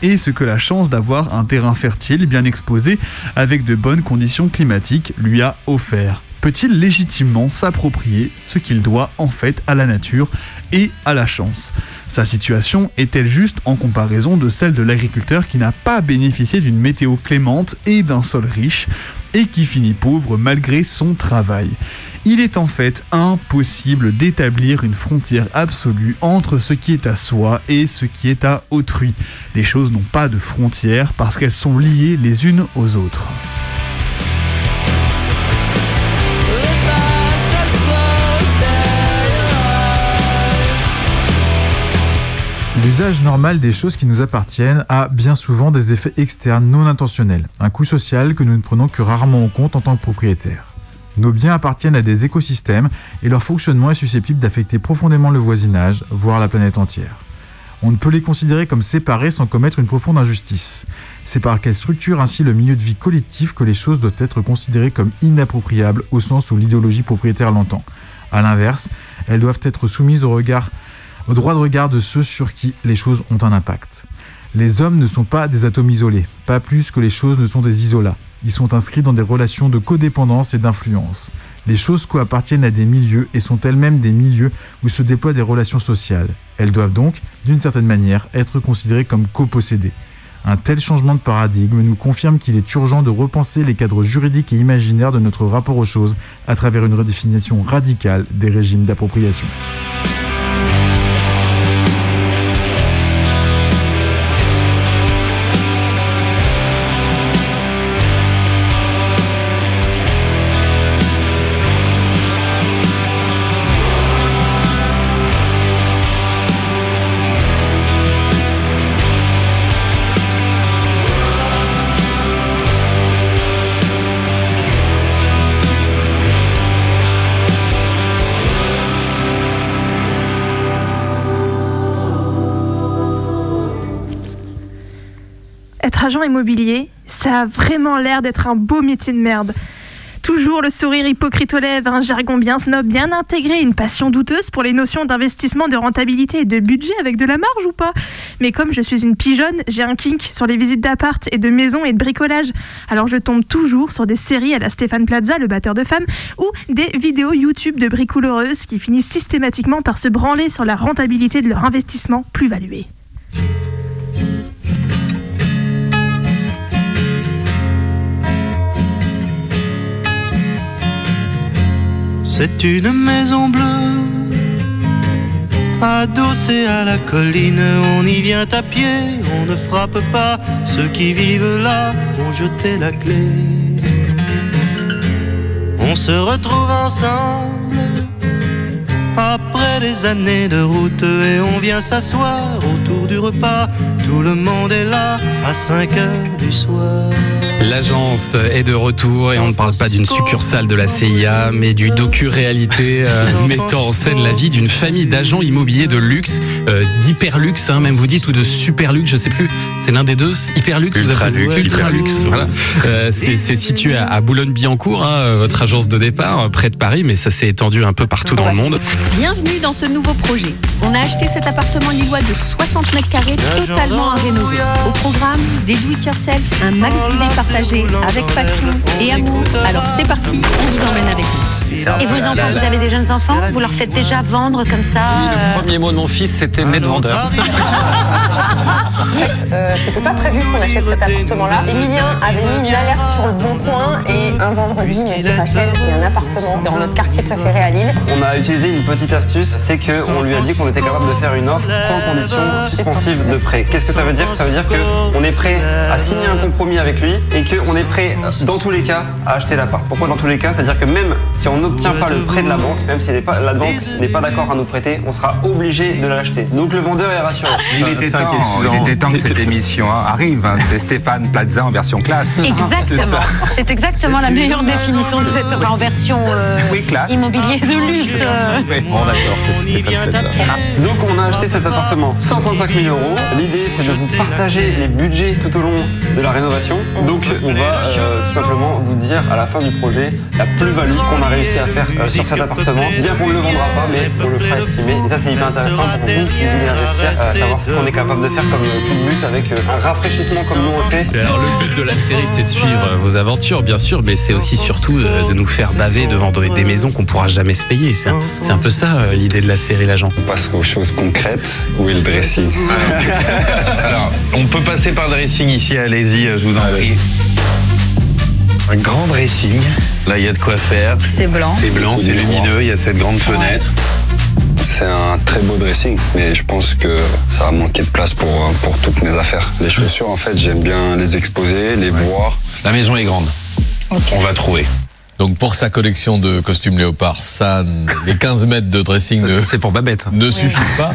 et ce que la chance d'avoir un terrain fertile bien exposé avec de bonnes conditions climatiques lui a offert. Peut-il légitimement s'approprier ce qu'il doit en fait à la nature et à la chance? Sa situation est-elle juste en comparaison de celle de l'agriculteur qui n'a pas bénéficié d'une météo clémente et d'un sol riche et qui finit pauvre malgré son travail? Il est en fait impossible d'établir une frontière absolue entre ce qui est à soi et ce qui est à autrui. Les choses n'ont pas de frontières parce qu'elles sont liées les unes aux autres. L'usage normal des choses qui nous appartiennent a bien souvent des effets externes non intentionnels, un coût social que nous ne prenons que rarement en compte en tant que propriétaires. Nos biens appartiennent à des écosystèmes et leur fonctionnement est susceptible d'affecter profondément le voisinage, voire la planète entière. On ne peut les considérer comme séparés sans commettre une profonde injustice. C'est par qu'elles structurent ainsi le milieu de vie collectif que les choses doivent être considérées comme inappropriables au sens où l'idéologie propriétaire l'entend. A l'inverse, elles doivent être soumises au au droit de regard de ceux sur qui les choses ont un impact. Les hommes ne sont pas des atomes isolés, pas plus que les choses ne sont des isolats. Ils sont inscrits dans des relations de codépendance et d'influence. Les choses coappartiennent à des milieux et sont elles-mêmes des milieux où se déploient des relations sociales. Elles doivent donc, d'une certaine manière, être considérées comme copossédées. Un tel changement de paradigme nous confirme qu'il est urgent de repenser les cadres juridiques et imaginaires de notre rapport aux choses à travers une redéfinition radicale des régimes d'appropriation. Agent immobilier, ça a vraiment l'air d'être un beau métier de merde. Toujours le sourire hypocrite aux lèvres, un jargon bien snob, bien intégré, une passion douteuse pour les notions d'investissement, de rentabilité et de budget avec de la marge ou pas. Mais comme je suis une pigeonne, j'ai un kink sur les visites d'appart et de maisons et de bricolage. Alors je tombe toujours sur des séries à la Stéphane Plaza, le batteur de femmes, ou des vidéos YouTube de bricoloreuses qui finissent systématiquement par se branler sur la rentabilité de leur investissement plus valué. C'est une maison bleue Adossé à la colline, on y vient à pied, on ne frappe pas. Ceux qui vivent là ont jeté la clé. On se retrouve ensemble après des années de route et on vient s'asseoir autour du repas. Tout le monde est là à 5 heures du soir. L'agence est de retour et on ne parle pas d'une succursale de la CIA, mais du docu-réalité euh, mettant en scène la vie d'une famille d'agents immobiliers de luxe, euh, d'hyperluxe, hein, même vous dites, ou de superluxe, je sais plus. C'est l'un des deux, hyperluxe, vous Ultra avez luxe. ultra luxe. Voilà. Euh, c'est situé à, à Boulogne-Billancourt, hein, votre agence de départ, euh, près de Paris, mais ça s'est étendu un peu partout dans le monde. Bienvenue dans ce nouveau projet. On a acheté cet appartement lillois de 60 mètres carrés totalement à rénover. Au programme, des do it yourself, un max d'idées partagées avec passion et amour. Alors c'est parti, on vous emmène avec nous. Et vos enfants, vous avez des jeunes enfants Vous leur faites déjà vendre comme ça euh, Le premier mot de mon fils, c'était né de vendeur. En fait, euh, c'était pas prévu qu'on achète cet appartement-là. Emilien avait mis une alerte sur le bon coin et un vendredi, il m'a dit Rachel, il y a un appartement dans notre quartier préféré à Lille. On a utilisé une petite astuce, c'est qu'on lui a dit qu'on était capable de faire une offre sans condition suspensive de prêt. Qu'est-ce que ça veut dire? Ça veut dire qu'on est prêt à signer un compromis avec lui et qu'on est prêt, dans tous les cas, à acheter l'appart. Pourquoi dans tous les cas? C'est-à-dire que même si on n'obtient pas le prêt de la banque, même si pas- la banque n'est pas d'accord à nous prêter, on sera obligé de l'acheter. Donc le vendeur est rassuré. Il était, temps, il était temps que cette émission hein, arrive. hein. C'est Stéphane Plaza en version classe. Exactement. C'est exactement la meilleure définition de cette enfin, en version euh, immobilier de luxe. euh. Bon, d'accord, c'est Stéphane Plaza. Donc on a acheté cet appartement 135 000 euros. L'idée c'est de vous partager les budgets tout au long de la rénovation. Donc on va euh, tout simplement vous dire à la fin du projet la plus-value qu'on a réussi à faire euh, sur cet appartement. Bien qu'on ne le vendra pas, mais on le fera estimer. Et ça c'est hyper intéressant pour vous qui voulez investir, euh, à savoir ce qu'on est capable de faire comme euh, tout but avec euh, un rafraîchissement comme nous on le fait. Alors le but de la série c'est de suivre euh, vos aventures bien sûr mais c'est aussi surtout euh, de nous faire baver devant des des maisons qu'on pourra jamais se payer. C'est un, c'est un peu ça euh, l'idée de la série l'agence. On passe aux choses concrètes. Où est le dressing Alors, on peut passer par le dressing ici, allez-y, je vous en prie. Un grand dressing. Là, il y a de quoi faire. C'est blanc. C'est blanc, c'est lumineux, il y a cette grande fenêtre. C'est un très beau dressing, mais je pense que ça va manquer de place pour, pour toutes mes affaires. Les chaussures, en fait, j'aime bien les exposer, les voir. La maison est grande. On va trouver. Donc pour sa collection de costumes léopard, ça, les 15 mètres de dressing ne, c'est pour Babette. ne suffit pas.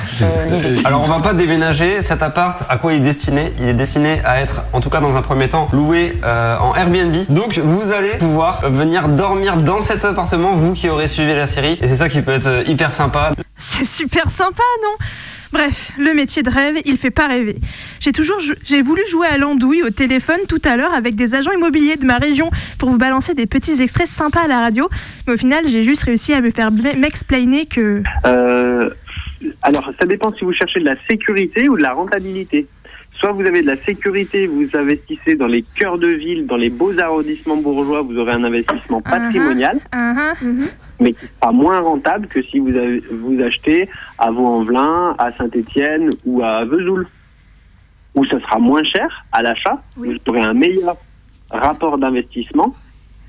Alors on va pas déménager cet appart. À quoi il est destiné? Il est destiné à être, en tout cas dans un premier temps, loué euh, en Airbnb. Donc vous allez pouvoir venir dormir dans cet appartement, vous qui aurez suivi la série. Et c'est ça qui peut être euh, hyper sympa. C'est super sympa, non? Bref, le métier de rêve, il fait pas rêver. J'ai toujours jou- j'ai voulu jouer à l'andouille au téléphone tout à l'heure avec des agents immobiliers de ma région pour vous balancer des petits extraits sympas à la radio, mais au final, j'ai juste réussi à me faire m'explainer que Euh, alors, ça dépend si vous cherchez de la sécurité ou de la rentabilité. Soit vous avez de la sécurité, vous investissez dans les cœurs de ville, dans les beaux arrondissements bourgeois, vous aurez un investissement patrimonial, Uh-huh. Mais qui sera moins rentable que si vous, avez- vous achetez à Vaux-en-Velin, à Saint-Étienne ou à Vesoul. Où ça sera moins cher à l'achat, vous aurez un meilleur rapport d'investissement,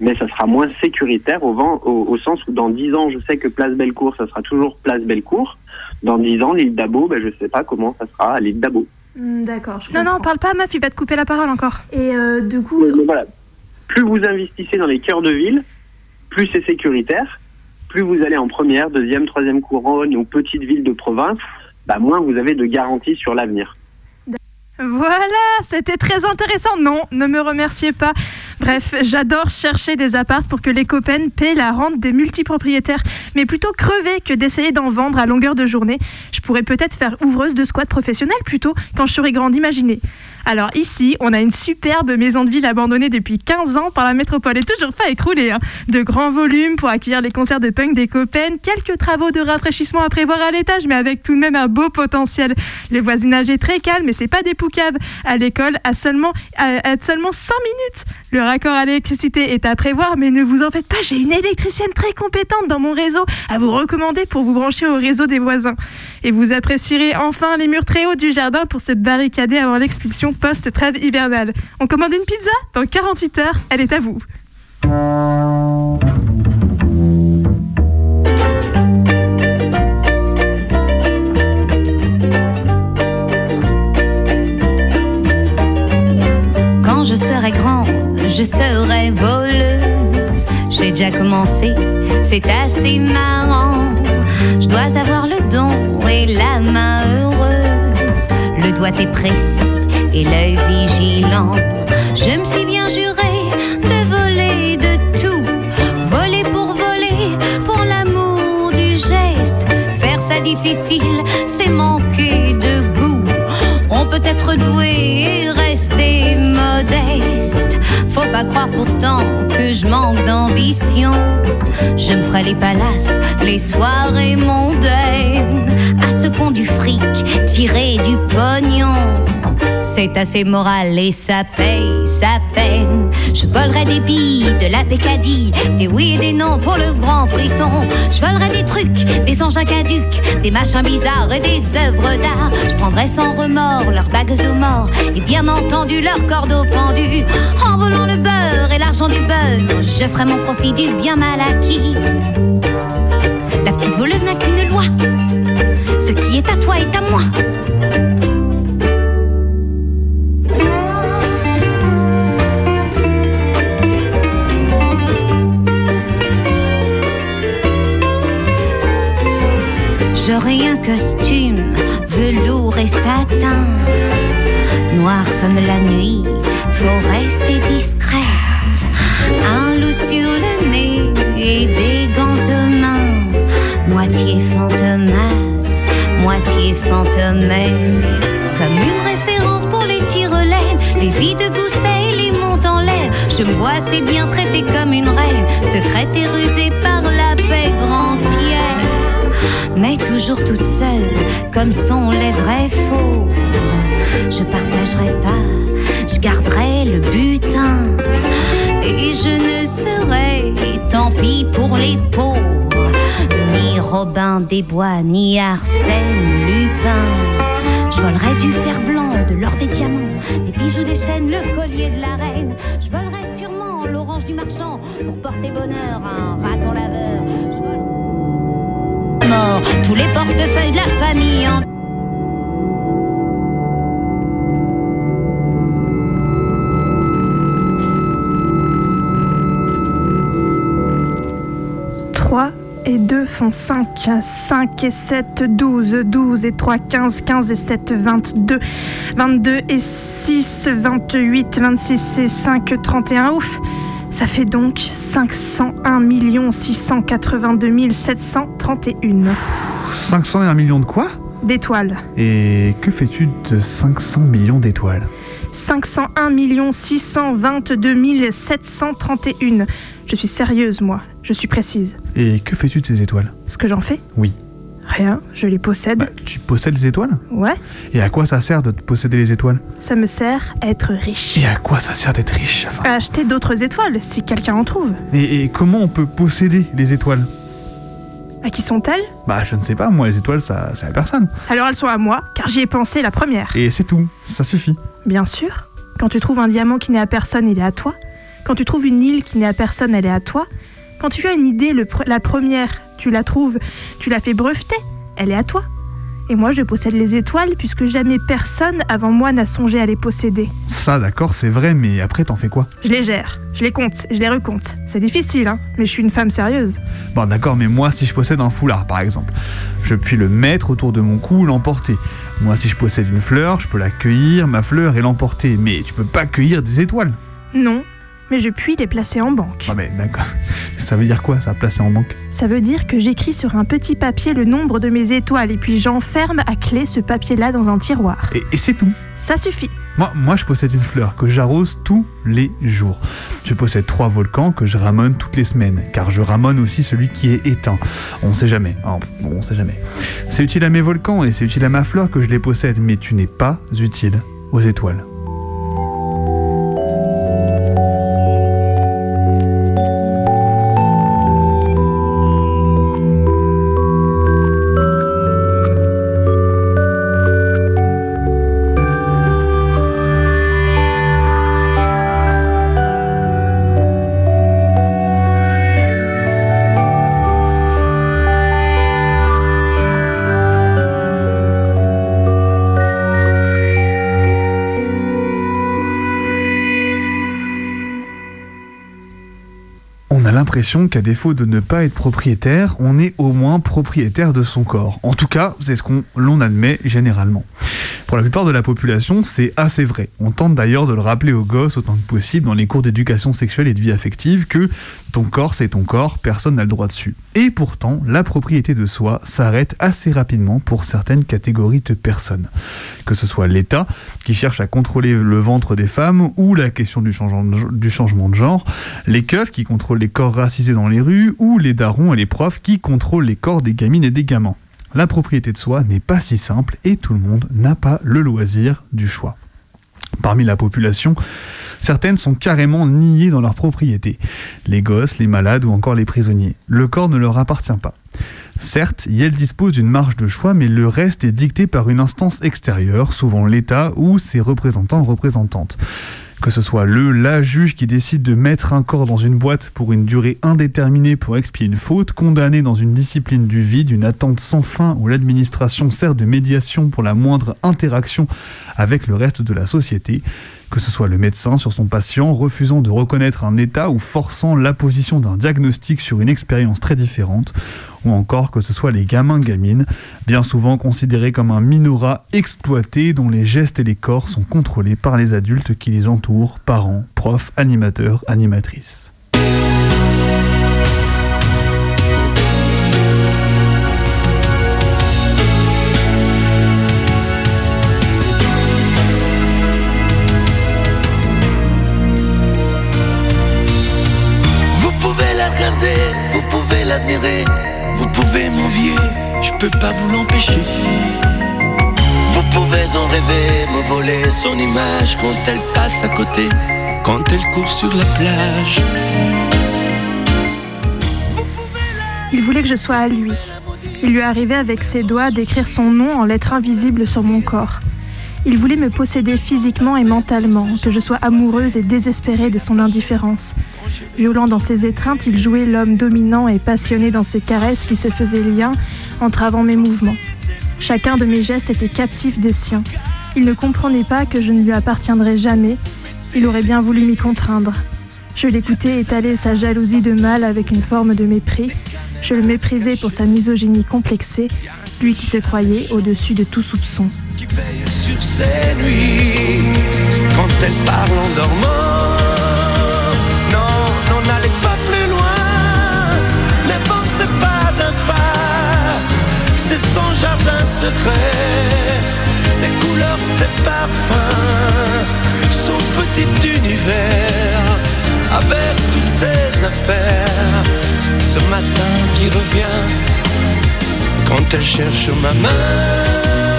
mais ça sera moins sécuritaire au, vent, au, au sens où dans 10 ans, je sais que Place Bellecour, ça sera toujours Place Bellecour. Dans 10 ans, l'île d'Abo, ben, je ne sais pas comment ça sera à l'île d'Abo. Hmm, D'accord, Non, non, parle pas, meuf, il va te couper la parole encore. Et du coup. voilà. Plus vous investissez dans les cœurs de ville, plus c'est sécuritaire. Plus vous allez en première, deuxième, troisième couronne ou petite ville de province, bah, moins vous avez de garanties sur l'avenir. Voilà, c'était très intéressant. Non, ne me remerciez pas. Bref, j'adore chercher des apparts pour que les copains paient la rente des multipropriétaires. Mais plutôt crever que d'essayer d'en vendre à longueur de journée. Je pourrais peut-être faire ouvreuse de squat professionnel plutôt quand je serai grande, imaginez. Alors ici, on a une superbe maison de ville abandonnée depuis 15 ans par la métropole et toujours pas écroulée. hein. De grands volumes pour accueillir les concerts de punk des copains, quelques travaux de rafraîchissement à prévoir à l'étage, mais avec tout de même un beau potentiel. Le voisinage est très calme, mais c'est pas des poucaves. À l'école, à seulement, à, à seulement 5 minutes. Le raccord à l'électricité est à prévoir, mais ne vous en faites pas, j'ai une électricienne très compétente dans mon réseau à vous recommander pour vous brancher au réseau des voisins. Et vous apprécierez enfin les murs très hauts du jardin pour se barricader avant l'expulsion post-trêve hivernale. On commande une pizza Dans 48 heures, elle est à vous. Quand je serai grande, je serai voleuse. J'ai déjà commencé, c'est assez marrant. Je dois avoir le don et la main heureuse. Le doigt est précis et l'œil vigilant. Je me suis bien juré de voler de tout, voler pour voler, pour l'amour du geste. Faire ça difficile, c'est manquer de goût. On peut être doué et rester modeste. Faut pas croire pourtant que je manque d'ambition. Je me ferai les palaces, les soirées mondaines. À ce pont du fric, tirer du pognon. C'est assez moral et ça paye sa peine. Je volerai des billes, de la pécadille, des oui et des non pour le grand frisson. Je volerai des trucs, des engins caducs, des machins bizarres et des œuvres d'art. Je prendrai sans remords leurs bagues aux morts et bien entendu leurs cordeaux pendus. En volant le beurre et l'argent du beurre, je ferai mon profit du bien mal acquis. La petite voleuse n'a qu'une loi. Ce qui est à toi est à moi. J'aurai un costume velours et satin, noir comme la nuit, faut rester discrète. Un loup sur le nez et des gants aux mains, moitié fantomas, moitié fantomène. Comme une référence pour les tire-laines, les vies de gousset et les montes en l'air. Je me vois assez bien traitée comme une reine, secrète et rusée par mais toujours toute seule, comme sont les vrais faux. Je partagerai pas, je garderai le butin, et je ne serai, tant pis pour les pauvres, ni Robin des Bois, ni Arsène Lupin. Je volerai du fer blanc, de l'or des diamants, des bijoux des chaînes, le collier de la reine. Je volerai sûrement l'orange du marchand pour porter bonheur à un raton laveur. Mort, tous les portefeuilles de la famille en et 2 font 5, 5 et 7, 12, 12 et 3, 15, 15 et 7, 22, 22 et 6, 28, 26 et 5, 31, ouf ça fait donc 501 682 731. 501 millions de quoi? D'étoiles. Et que fais-tu de 500 millions d'étoiles? 501 622 731. Je suis sérieuse, moi. Je suis précise. Et que fais-tu de ces étoiles? Ce que j'en fais? Oui. Rien, je les possède. Bah, tu possèdes les étoiles Ouais. Et à quoi ça sert de posséder les étoiles Ça me sert à être riche. Et à quoi ça sert d'être riche À acheter d'autres étoiles, si quelqu'un en trouve. Et, et comment on peut posséder les étoiles À qui sont-elles Bah je ne sais pas, moi les étoiles ça, ça à personne. Alors elles sont à moi, car j'y ai pensé la première. Et c'est tout, ça suffit. Bien sûr. Quand tu trouves un diamant qui n'est à personne, il est à toi. Quand tu trouves une île qui n'est à personne, elle est à toi. Quand tu as une idée, le la première, tu la trouves, tu la fais breveter, elle est à toi. Et moi, je possède les étoiles puisque jamais personne avant moi n'a songé à les posséder. Ça d'accord c'est vrai, mais après t'en fais quoi? Je les gère, je les compte, je les recompte. C'est difficile, hein, mais je suis une femme sérieuse. Bon d'accord, mais moi si je possède un foulard par exemple, je puis le mettre autour de mon cou ou l'emporter. Moi si je possède une fleur, je peux la cueillir, ma fleur, et l'emporter. Mais tu peux pas cueillir des étoiles. Non, mais je puis les placer en banque. Ah mais d'accord. Ça veut dire quoi ça, placer en banque? Ça veut dire que j'écris sur un petit papier le nombre de mes étoiles et puis j'enferme à clé ce papier-là dans un tiroir. Et, et c'est tout? Ça suffit. Moi, moi, je possède une fleur que j'arrose tous les jours. Je possède trois volcans que je ramone toutes les semaines, car je ramone aussi celui qui est éteint. On sait jamais. hein, bon, on sait jamais. C'est utile à mes volcans et c'est utile à ma fleur que je les possède, mais tu n'es pas utile aux étoiles. Qu'à défaut de ne pas être propriétaire, on est au moins propriétaire de son corps. En tout cas, c'est ce qu'on l'on admet généralement. Pour la plupart de la population, c'est assez vrai. On tente d'ailleurs de le rappeler aux gosses autant que possible dans les cours d'éducation sexuelle et de vie affective que ton corps c'est ton corps, personne n'a le droit dessus. Et pourtant, la propriété de soi s'arrête assez rapidement pour certaines catégories de personnes. Que ce soit l'État, qui cherche à contrôler le ventre des femmes, ou la question du changement de, genre, les keufs qui contrôlent les corps racisés dans les rues, ou les darons et les profs qui contrôlent les corps des gamines et des gamins. La propriété de soi n'est pas si simple et tout le monde n'a pas le loisir du choix. Parmi la population, certaines sont carrément niées dans leur propriété. Les gosses, les malades ou encore les prisonniers. Le corps ne leur appartient pas. Certes, Yale dispose d'une marge de choix, mais le reste est dicté par une instance extérieure, souvent l'État ou ses représentants représentantes. Que ce soit le, la juge qui décide de mettre un corps dans une boîte pour une durée indéterminée pour expier une faute, condamné dans une discipline du vide, une attente sans fin où l'administration sert de médiation pour la moindre interaction avec le reste de la société, que ce soit le médecin sur son patient, refusant de reconnaître un état ou forçant l'apposition d'un diagnostic sur une expérience très différente, ou encore que ce soit les gamins-gamines, bien souvent considérés comme un minorat exploité dont les gestes et les corps sont contrôlés par les adultes qui les entourent, parents, profs, animateurs, animatrices. Vous pouvez m'envier, je peux pas vous l'empêcher. Vous pouvez en rêver, me voler son image quand elle passe à côté, quand elle court sur la plage. Il voulait que je sois à lui. Il lui arrivait avec ses doigts d'écrire son nom en lettres invisibles sur mon corps. Il voulait me posséder physiquement et mentalement, que je sois amoureuse et désespérée de son indifférence. Violent dans ses étreintes, il jouait l'homme dominant et passionné dans ses caresses qui se faisaient lien, entravant mes mouvements. Chacun de mes gestes était captif des siens. Il ne comprenait pas que je ne lui appartiendrais jamais. Il aurait bien voulu m'y contraindre. Je l'écoutais étaler sa jalousie de mâle avec une forme de mépris. Je le méprisais pour sa misogynie complexée, lui qui se croyait au-dessus de tout soupçon. sur. N'allez pas plus loin, n'avancez pas d'un pas. C'est son jardin secret, ses couleurs, ses parfums, son petit univers avec toutes ses affaires. Ce matin qui revient quand elle cherche ma main.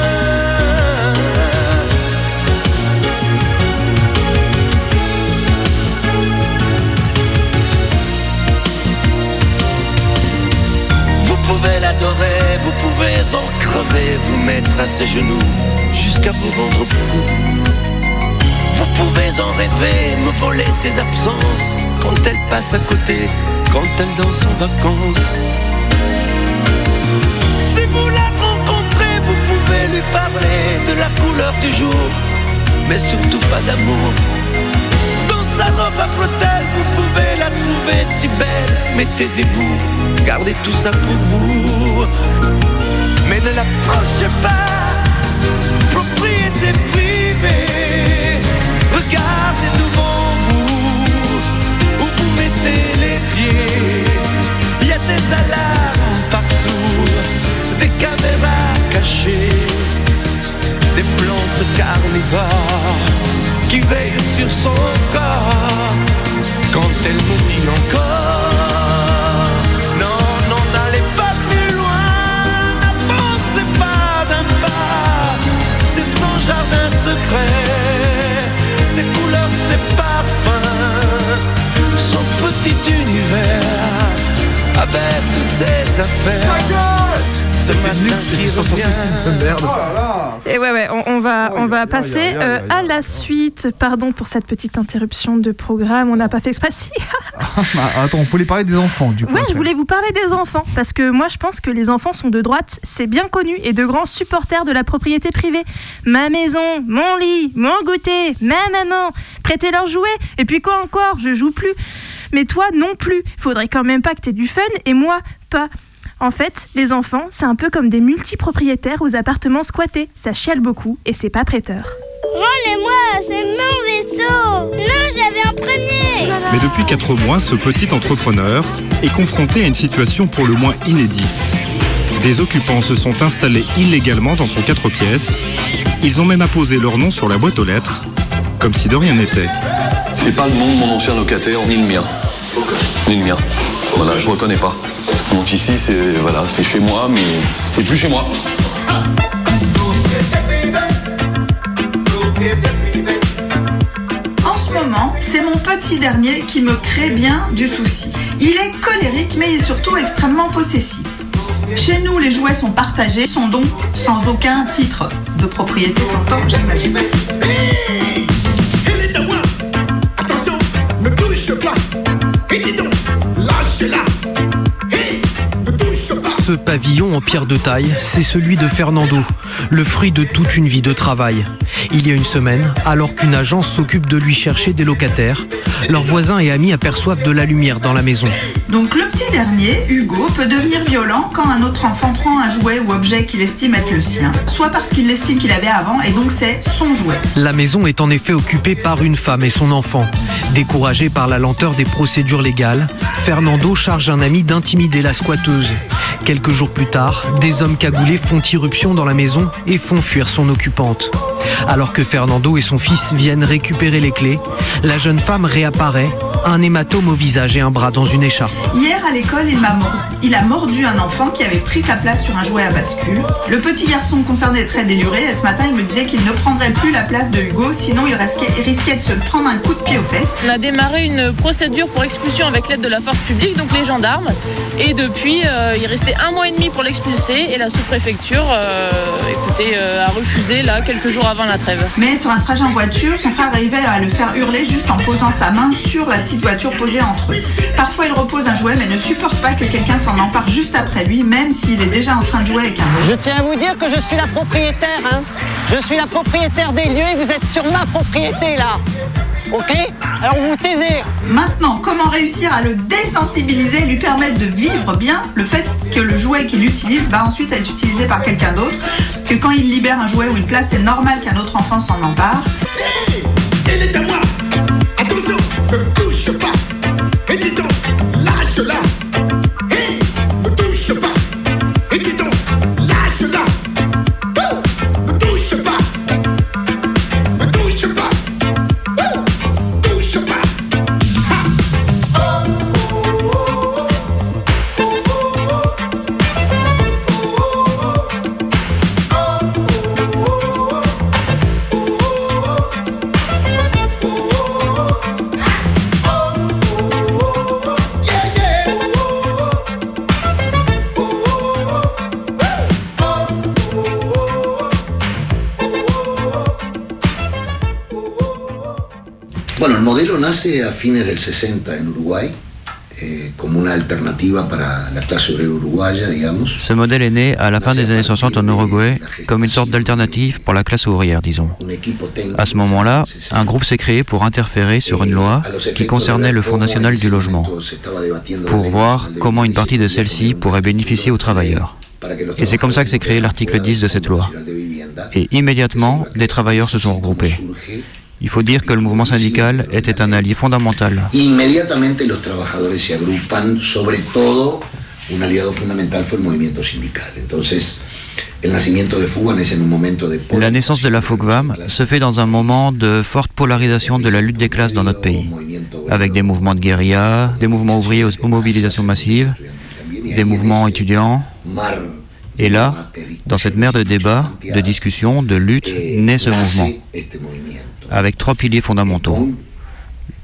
Pouvez l'adorer, vous pouvez en crever, vous mettre à ses genoux jusqu'à vous rendre fou. Vous pouvez en rêver, me voler ses absences quand elle passe à côté, quand elle danse en vacances. Si vous la rencontrez, vous pouvez lui parler de la couleur du jour, mais surtout pas d'amour. Sa robe à bretelles, vous pouvez la trouver si belle, mais taisez-vous, gardez tout ça pour vous. Mais ne l'approchez pas, propriété privée. Regardez devant vous, où vous mettez les pieds. Il y a des alarmes partout, des caméras cachées, des plantes carnivores qui veillent sur son corps quand elle nous dit encore. Non, non, n'allez pas plus loin, n'avancez pas d'un pas. C'est son jardin secret, ses couleurs, ses parfums, son petit univers avec toutes ses affaires. Ce matin qui revient. Et ouais, ouais, on, va, on va passer euh, à la suite. Pardon pour cette petite interruption de programme, on n'a pas fait exprès. Si. Ah, attends, on voulait parler des enfants du coup. Ouais, je voulais vous parler des enfants parce que moi je pense que les enfants sont de droite, c'est bien connu et de grands supporters de la propriété privée. Ma maison, mon lit, mon goûter, ma maman, prêtez leurs jouets et puis quoi encore, je joue plus. Mais toi non plus. Faudrait quand même pas que t'aies du fun et moi pas. En fait, les enfants, c'est un peu comme des multipropriétaires aux appartements squattés. Ça chiale beaucoup et c'est pas prêteur. Rendez-moi, c'est mon vaisseau Non, j'avais un premier Mais depuis 4 mois, ce petit entrepreneur est confronté à une situation pour le moins inédite. Des occupants se sont installés illégalement dans son 4 pièces. Ils ont même apposé leur nom sur la boîte aux lettres, comme si de rien n'était. C'est pas le nom de mon ancien locataire, ni le mien. Ni le mien. Voilà, je reconnais pas. Donc ici, c'est voilà, c'est chez moi, mais c'est plus chez moi. En ce moment, c'est mon petit dernier qui me crée bien du souci. Il est colérique, mais il est surtout extrêmement possessif. Chez nous, les jouets sont partagés, sont donc sans aucun titre de propriété j'imagine. Est à moi Attention, ne touche pas Et dis donc, Ce pavillon en pierre de taille, c'est celui de Fernando, le fruit de toute une vie de travail. Il y a une semaine, alors qu'une agence s'occupe de lui chercher des locataires, leurs voisins et amis aperçoivent de la lumière dans la maison. Donc le petit dernier, Hugo, peut devenir violent quand un autre enfant prend un jouet ou objet qu'il estime être le sien, soit parce qu'il l'estime qu'il avait avant et donc c'est son jouet. La maison est en effet occupée par une femme et son enfant. Découragé par la lenteur des procédures légales, Fernando charge un ami d'intimider la squatteuse. Quelques jours plus tard, des hommes cagoulés font irruption dans la maison et font fuir son occupante. Alors que Fernando et son fils viennent récupérer les clés, la jeune femme réapparaît, un hématome au visage et un bras dans une écharpe. Hier à l'école, il m'a il a mordu un enfant qui avait pris sa place sur un jouet à bascule. Le petit garçon concerné est très déluré et ce matin il me disait qu'il ne prendrait plus la place de Hugo, sinon il risquait, risquait de se prendre un coup de pied aux fesses. On a démarré une procédure pour expulsion avec l'aide de la force publique, donc les gendarmes. Et depuis, euh, il restait un mois et demi pour l'expulser et la sous-préfecture, euh, écoutez, euh, a refusé là quelques jours avant la trêve. Mais sur un trajet en voiture, son frère arrivait à le faire hurler juste en posant sa main sur la petite voiture posée entre eux. Parfois il repose un jouet mais ne supporte pas que quelqu'un s'en empare juste après lui, même s'il est déjà en train de jouer avec un autre. Je tiens à vous dire que je suis la propriétaire, hein. Je suis la propriétaire des lieux et vous êtes sur ma propriété là. Ok Alors vous vous taisez. Maintenant, comment réussir à le désensibiliser et lui permettre de vivre bien le fait que le jouet qu'il utilise va ensuite être utilisé par quelqu'un d'autre, que quand il libère un jouet ou une place, c'est normal qu'un autre enfant s'en empare. Elle est à moi Attention, ne touche pas Et dis donc, lâche-la nace a fines del 60 en Uruguay, eh, como una alternativa para la clase obrera uruguaya, digamos. Ce modèle est né à la fin des années 60 en Uruguay comme une sorte d'alternative pour la classe ouvrière, disons. À ce moment-là, un groupe s'est créé pour interférer sur une loi qui concernait le Fonds national du logement, pour voir comment une partie de celle-ci pourrait bénéficier aux travailleurs. Et c'est comme ça que s'est créé l'article 10 de cette loi. Et immédiatement, des travailleurs se sont regroupés. Il faut dire que le mouvement syndical était un allié fondamental. Inmediatamente los trabajadores se agrupan, todo un fue. Entonces, es en un momento de La naissance de la FOGVAM se fait dans un moment de forte polarisation de la lutte des classes dans notre pays, avec des mouvements de guérilla, des mouvements ouvriers aux mobilisations massives, des mouvements étudiants. Et là, dans cette mer de débats, de discussions, de luttes, naît ce mouvement, avec trois piliers fondamentaux.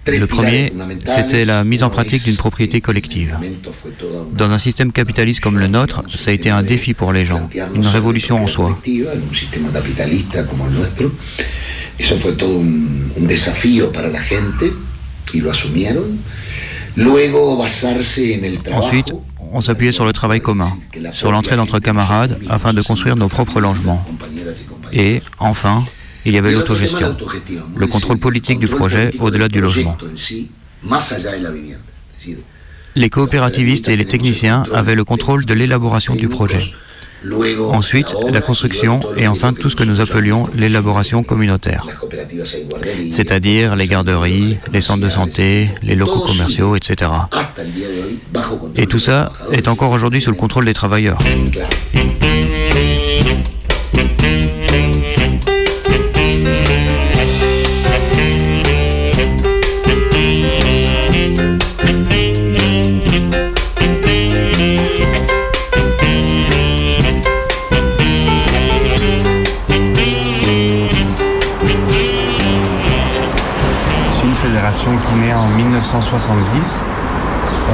Le premier, c'était la mise en pratique d'une propriété collective. Dans un système capitaliste comme le nôtre, ça a été un défi pour les gens, une révolution en soi. Ensuite, on s'appuyait sur le travail commun, sur l'entraide entre camarades afin de construire nos propres logements. Et, enfin, il y avait l'autogestion, le contrôle politique du projet au-delà du logement. Les coopérativistes et les techniciens avaient le contrôle de l'élaboration du projet. Ensuite, la construction et enfin tout ce que nous appelions l'élaboration communautaire, c'est-à-dire les garderies, les centres de santé, les locaux commerciaux, etc. Et tout ça est encore aujourd'hui sous le contrôle des travailleurs. 1970 euh,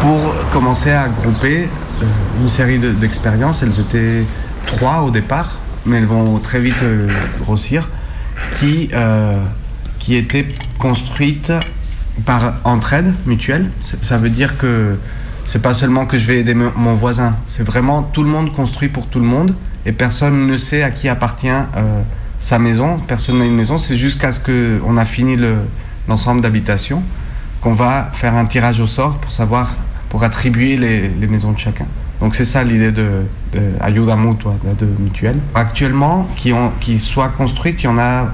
pour commencer à grouper euh, une série de- d'expériences. Elles étaient trois au départ, mais elles vont très vite euh, grossir, qui, qui étaient construites par entraide mutuelle. Ça veut dire que c'est pas seulement que je vais aider mon voisin, c'est vraiment tout le monde construit pour tout le monde et personne ne sait à qui appartient sa maison, personne n'a une maison, c'est jusqu'à ce qu'on a fini le- l'ensemble d'habitations qu'on va faire un tirage au sort pour savoir, pour attribuer les, maisons de chacun. Donc c'est ça l'idée de, de de mutuelle. Actuellement, qui, ont, qui soient construites, il y en a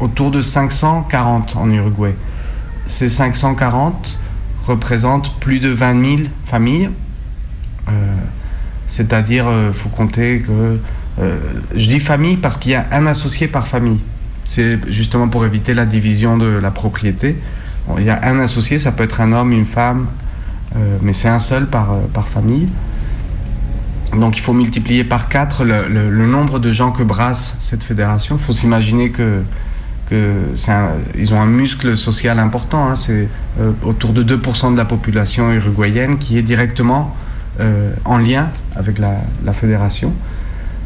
autour de 540 en Uruguay. Ces 540 représentent plus de 20 000 familles. Euh, C'est-à-dire, il faut compter que... euh, je dis famille parce qu'il y a un associé par famille. C'est justement pour éviter la division de la propriété. Il y a un associé, ça peut être un homme, une femme, euh, mais c'est un seul par, euh, par famille. Donc il faut multiplier par 4 le, nombre de gens que brasse cette fédération. Il faut s'imaginer que, ont un muscle social important. hein. C'est autour de 2% de la population uruguayenne qui est directement en lien avec la fédération.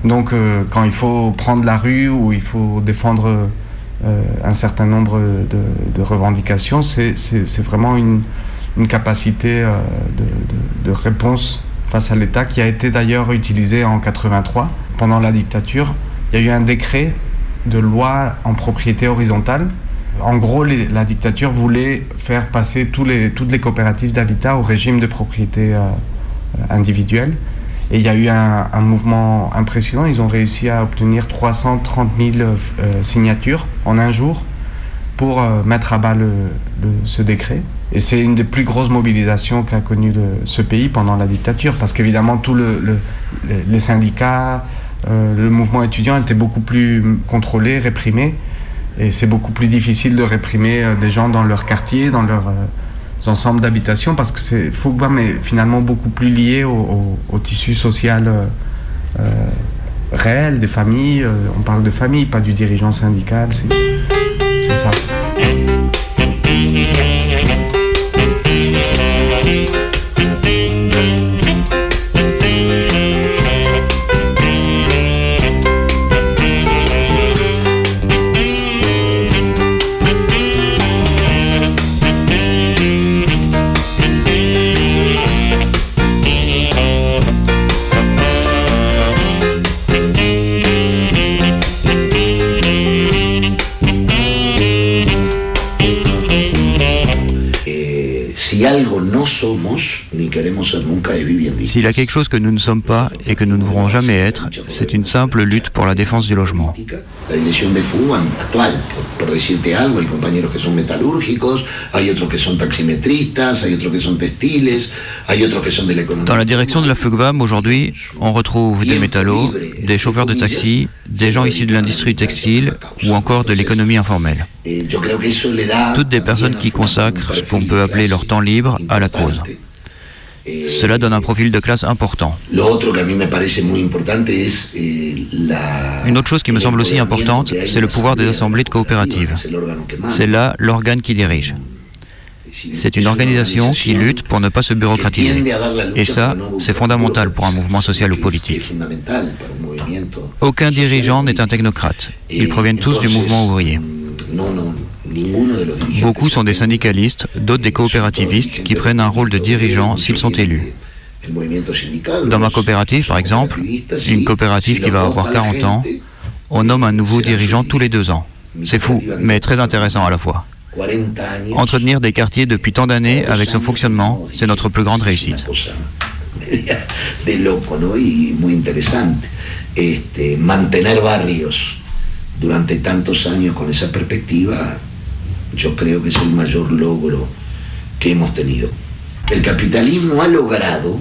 Donc euh, quand il faut prendre la rue ou il faut défendre euh, un certain nombre de, revendications, c'est vraiment une, capacité euh, de, réponse face à l'État qui a été d'ailleurs utilisée en 83 pendant la dictature. Il y a eu un décret de loi en propriété horizontale. En gros, la dictature voulait faire passer toutes les coopératives d'habitat au régime de propriété individuelle. Et il y a eu un, mouvement impressionnant. Ils ont réussi à obtenir 330 000 euh, signatures en un jour pour euh, mettre à bas le- ce décret. Et c'est une des plus grosses mobilisations qu'a connu le- ce pays pendant la dictature, parce qu'évidemment, tous le, le- le- les syndicats, euh, le mouvement étudiant étaient beaucoup plus contrôlés, réprimés. Et c'est beaucoup plus difficile de réprimer des gens dans leur quartier, dans leurs euh, ensembles d'habitation, parce que c'est Foucault est finalement beaucoup plus lié au, tissu social euh, euh, réel des familles. Euh, on parle de famille, pas du dirigeant syndical. C'est ça. Algo S'il y a quelque chose que nous ne sommes pas et que nous ne voudrons jamais être, c'est une simple lutte pour la défense du logement. La de FUBAN decirte algo, hay compañeros que son metalúrgicos, hay otros que son taximetristas, hay otros que son textiles, hay otros que son de. Dans la direction de la FUGVAM, aujourd'hui, on retrouve des métallos, des chauffeurs de taxi, des gens issus de l'industrie textile ou encore de l'économie informelle. Eh, Toutes des personnes qui consacrent ce qu'on peut appeler leur temps libre à la cause. Cela donne un profil de classe important. Eh, Une autre chose qui me semble aussi importante, c'est le pouvoir des assemblées de coopératives. C'est là l'organe qui dirige. C'est une organisation qui lutte pour ne pas se bureaucratiser. Et ça, c'est fondamental pour un mouvement social ou politique. Aucun dirigeant n'est un technocrate. Ils proviennent tous du mouvement ouvrier. Beaucoup sont des syndicalistes, d'autres des coopérativistes qui prennent un rôle de dirigeant s'ils sont élus. Dans ma coopérative, par exemple, une coopérative qui va avoir 40 ans, on nomme un nouveau dirigeant tous les deux ans. C'est fou, mais très intéressant à la fois. Entretenir des quartiers depuis tant d'années avec son fonctionnement, c'est notre plus grande réussite. mantener barrios yo creo que es el mayor logro que hemos tenido. El capitalismo ha logrado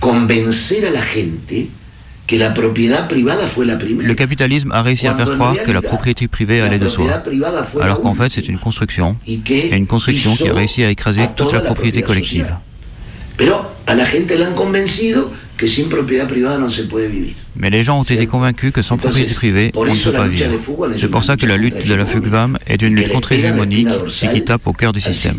convencer a la gente que la propiedad privada fue la primera. Le capitalisme a réussi à faire croire que la propriété privée allait de soi, alors qu'en fait c'est une construction, et une construction qui a réussi à écraser toute la propriété collective. Pero a la gente la han convencido que sin propiedad privada no se puede vivir. Mais les gens ont été convaincus que sans propriété privée, on ne peut pas vivre. C'est pour ça que la lutte de la FUGVAM est une lutte contre-hégémonique et qui tape au cœur du système.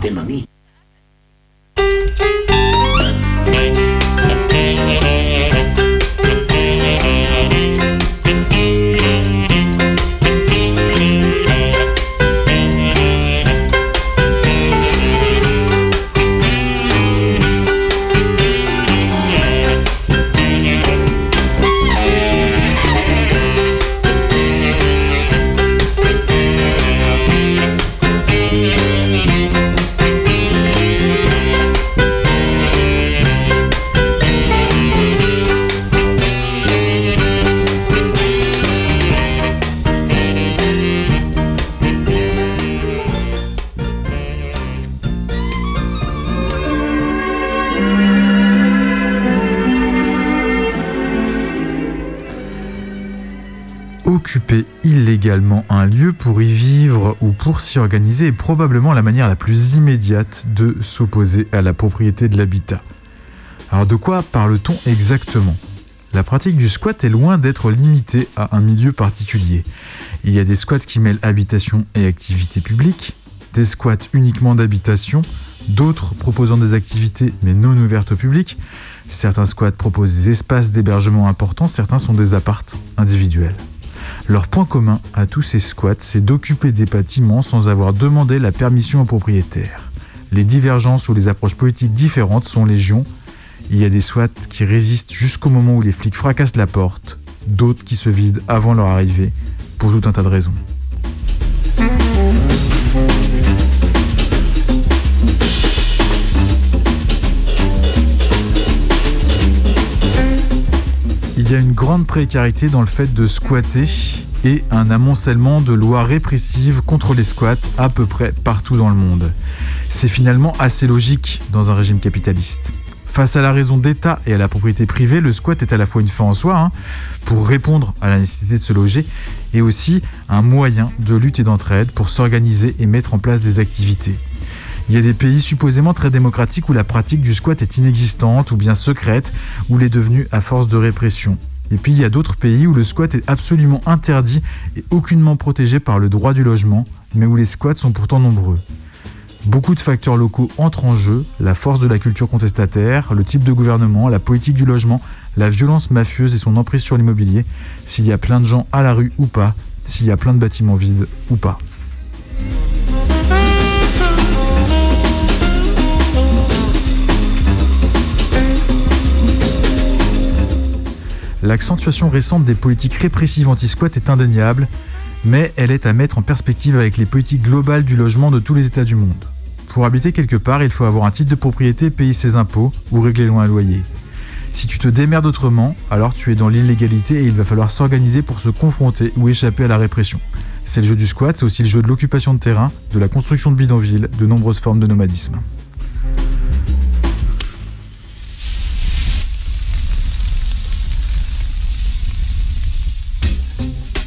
Occuper illégalement un lieu pour y vivre ou pour s'y organiser est probablement la manière la plus immédiate de s'opposer à la propriété de l'habitat. Alors de quoi parle-t-on exactement? La pratique du squat est loin d'être limitée à un milieu particulier. Il y a des squats qui mêlent habitation et activité publique, des squats uniquement d'habitation, d'autres proposant des activités mais non ouvertes au public. Certains squats proposent des espaces d'hébergement importants, certains sont des appartes individuels. Leur point commun à tous ces squats, c'est d'occuper des bâtiments sans avoir demandé la permission aux propriétaires. Les divergences ou les approches politiques différentes sont légion. Il y a des squats qui résistent jusqu'au moment où les flics fracassent la porte, d'autres qui se vident avant leur arrivée, pour tout un tas de raisons. Il y a une grande précarité dans le fait de squatter et un amoncellement de lois répressives contre les squats à peu près partout dans le monde. C'est finalement assez logique dans un régime capitaliste. Face à la raison d'État et à la propriété privée, le squat est à la fois une fin en soi, hein, pour répondre à la nécessité de se loger, et aussi un moyen de lutte et d'entraide pour s'organiser et mettre en place des activités. Il y a des pays supposément très démocratiques où la pratique du squat est inexistante ou bien secrète, ou l'est devenue à force de répression. Et puis il y a d'autres pays où le squat est absolument interdit et aucunement protégé par le droit du logement, mais où les squats sont pourtant nombreux. Beaucoup de facteurs locaux entrent en jeu, la force de la culture contestataire, le type de gouvernement, la politique du logement, la violence mafieuse et son emprise sur l'immobilier, s'il y a plein de gens à la rue ou pas, s'il y a plein de bâtiments vides ou pas. L'accentuation récente des politiques répressives anti-squat est indéniable, mais elle est à mettre en perspective avec les politiques globales du logement de tous les États du monde. Pour habiter quelque part, il faut avoir un titre de propriété, payer ses impôts ou régler loin un loyer. Si tu te démerdes autrement, alors tu es dans l'illégalité et il va falloir s'organiser pour se confronter ou échapper à la répression. C'est le jeu du squat, c'est aussi le jeu de l'occupation de terrain, de la construction de bidonvilles, de nombreuses formes de nomadisme.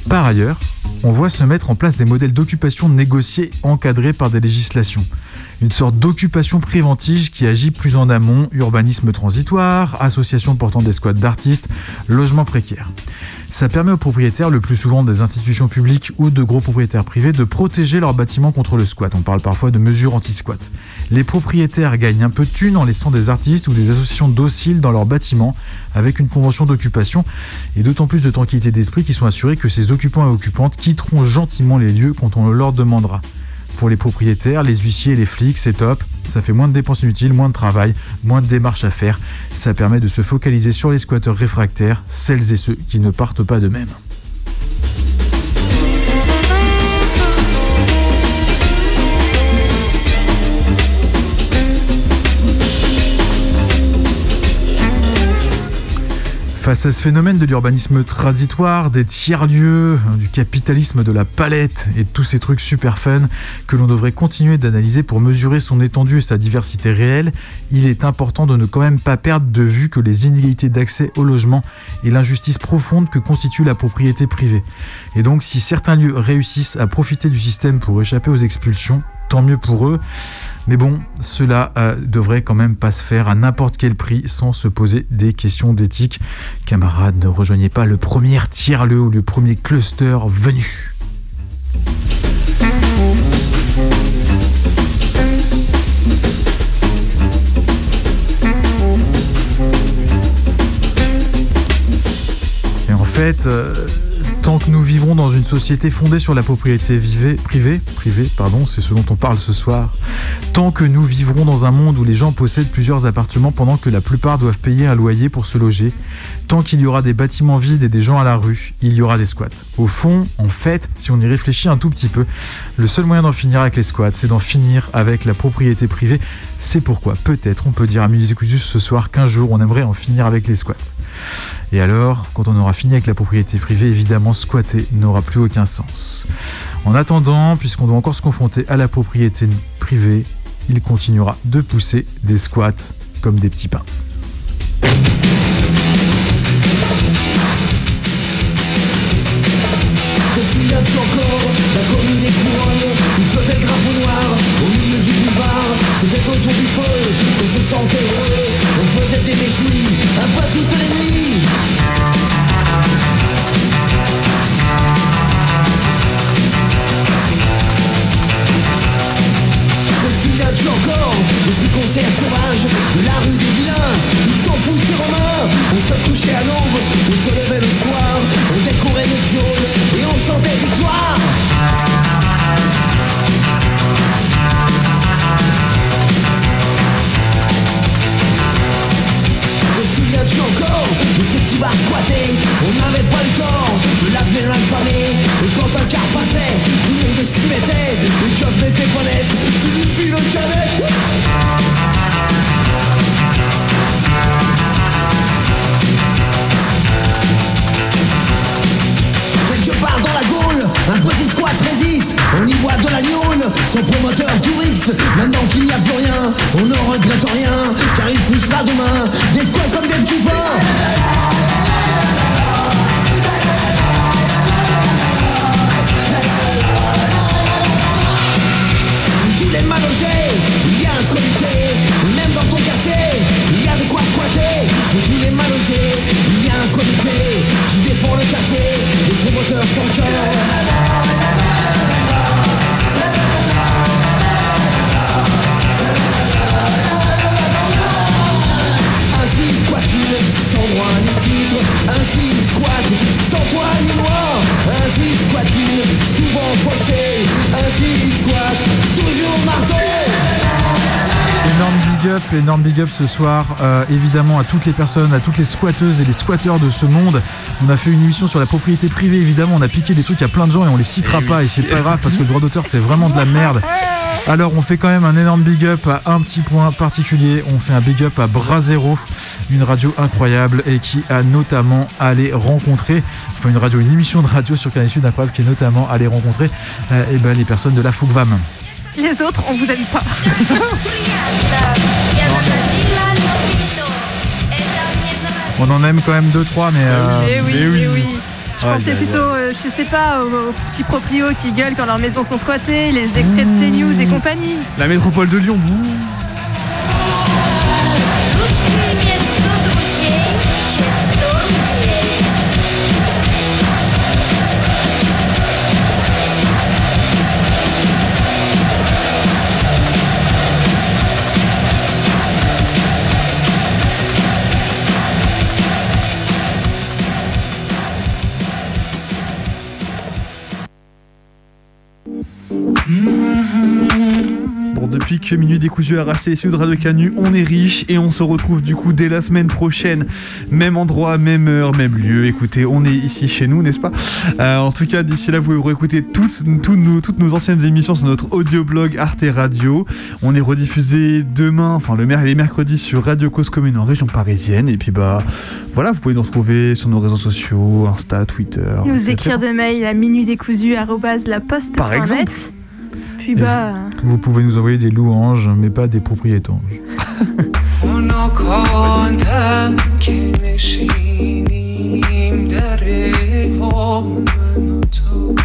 Par ailleurs, on voit se mettre en place des modèles d'occupation négociés encadrés par des législations. Une sorte d'occupation préventive qui agit plus en amont, urbanisme transitoire, association portant des squats d'artistes, logement précaire. Ça permet aux propriétaires, le plus souvent des institutions publiques ou de gros propriétaires privés, de protéger leurs bâtiments contre le squat. On parle parfois de mesures anti-squat. Les propriétaires gagnent un peu de thunes en laissant des artistes ou des associations dociles dans leurs bâtiments avec une convention d'occupation et d'autant plus de tranquillité d'esprit qu'ils sont assurés que ces occupants et occupantes quitteront gentiment les lieux quand on le leur demandera. Pour les propriétaires, les huissiers et les flics, c'est top. Ça fait moins de dépenses inutiles, moins de travail, moins de démarches à faire. Ça permet de se focaliser sur les squatteurs réfractaires, celles et ceux qui ne partent pas d'eux-mêmes. Face à ce phénomène de l'urbanisme transitoire, des tiers-lieux, du capitalisme de la palette et tous ces trucs super fun que l'on devrait continuer d'analyser pour mesurer son étendue et sa diversité réelle, il est important de ne quand même pas perdre de vue que les inégalités d'accès au logement et l'injustice profonde que constitue la propriété privée. Et donc si certains lieux réussissent à profiter du système pour échapper aux expulsions, tant mieux pour eux. Mais bon, cela euh, devrait quand même pas se faire à n'importe quel prix sans se poser des questions d'éthique. Camarades, ne rejoignez pas le premier tiers-lieu ou le premier cluster venu. Et en fait, euh, tant que nous vivrons dans une société fondée sur la propriété privée, privée, pardon, c'est ce dont on parle ce soir, tant que nous vivrons dans un monde où les gens possèdent plusieurs appartements pendant que la plupart doivent payer un loyer pour se loger, tant qu'il y aura des bâtiments vides et des gens à la rue, il y aura des squats. Au fond, en fait, si on y réfléchit un tout petit peu, le seul moyen d'en finir avec les squats, c'est d'en finir avec la propriété privée. C'est pourquoi peut-être on peut dire à Musique Juste ce soir qu'un jour on aimerait en finir avec les squats. Et alors, quand on aura fini avec la propriété privée, évidemment, squatter n'aura plus aucun sens. En attendant, puisqu'on doit encore se confronter à la propriété privée, il continuera de pousser des squats comme des petits pains. Concerts sauvages De la rue des vilains. Ils s'en poussaient romains On se couchait à l'aube On se levait le soir On décorait des pioles Et on chantait victoire. Te souviens-tu encore de ces petits bars squattés On n'avait pas le temps de l'appeler l'infamé. Et quand un car passait, tout le monde s'y mettait. Les keufs n'étaient pas nets, c'est une pile de un petit squat résiste. On y voit de la gnôle, son promoteur touriste Maintenant qu'il n'y a plus rien, on ne regrette rien. Car il poussera demain des squats comme des petits les mal logés, il y a un comité, même dans ton quartier, il y a de quoi squatter. Tous les mal logés, il y a un comité défend le quartier, les promoteurs sont cœur. Ainsi squat-il, sans droit ni titre, ainsi squat, sans toi ni moi, ainsi squat-il, souvent fauché, ainsi squat, toujours marteau. Énorme big up, énorme big up ce soir, euh, évidemment à toutes les personnes, à toutes les squatteuses et les squatteurs de ce monde. On a fait une émission sur la propriété privée, évidemment, on a piqué des trucs à plein de gens et on les citera pas et c'est pas grave parce que le droit d'auteur c'est vraiment de la merde. Alors on fait quand même un énorme big up à un petit point particulier, on fait un big up à Brasero, une radio incroyable et qui a notamment allé rencontrer, enfin une radio, une émission de radio sur Canal Sud incroyable qui est notamment allé rencontrer euh, eh ben, les personnes de la Fougvam. Les autres, on vous aime pas. On en aime quand même deux trois mais, euh, Eh oui, mais eh oui. Je pensais plutôt, euh, je sais pas, aux, aux petits proprios qui gueulent quand leurs maisons sont squattées, les extraits de CNews et compagnie. La métropole de Lyon, bouh. Musique, Minuit décousu à racheter les studios de Radio Canu. On est riche et on se retrouve du coup dès la semaine prochaine. Même endroit, même heure, même lieu. Écoutez, on est ici chez nous, n'est-ce pas Euh, En tout cas, d'ici là, vous pouvez réécouter toutes, toutes nos, toutes nos anciennes émissions sur notre audioblog Arte Radio. On est rediffusé demain, enfin le les mercredis sur Radio Cause Commune en région parisienne. Et puis bah voilà, vous pouvez nous retrouver sur nos réseaux sociaux, Insta, Twitter. Nous etc. écrire de mail à Par exemple. minuitdécousu.laposte.net. Puis bah. Vous pouvez nous envoyer des louanges, mais pas des propriétanges. اونا کاندم که نشینیم در پا من و تو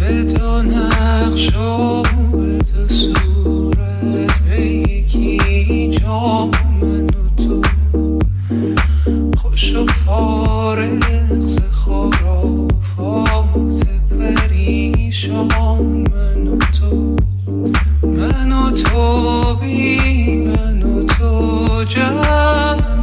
به دو نقش و به دو صورت به یکی جا من و تو خوش و فارغ ز شما من و تو. من و تو بی من و تو جمع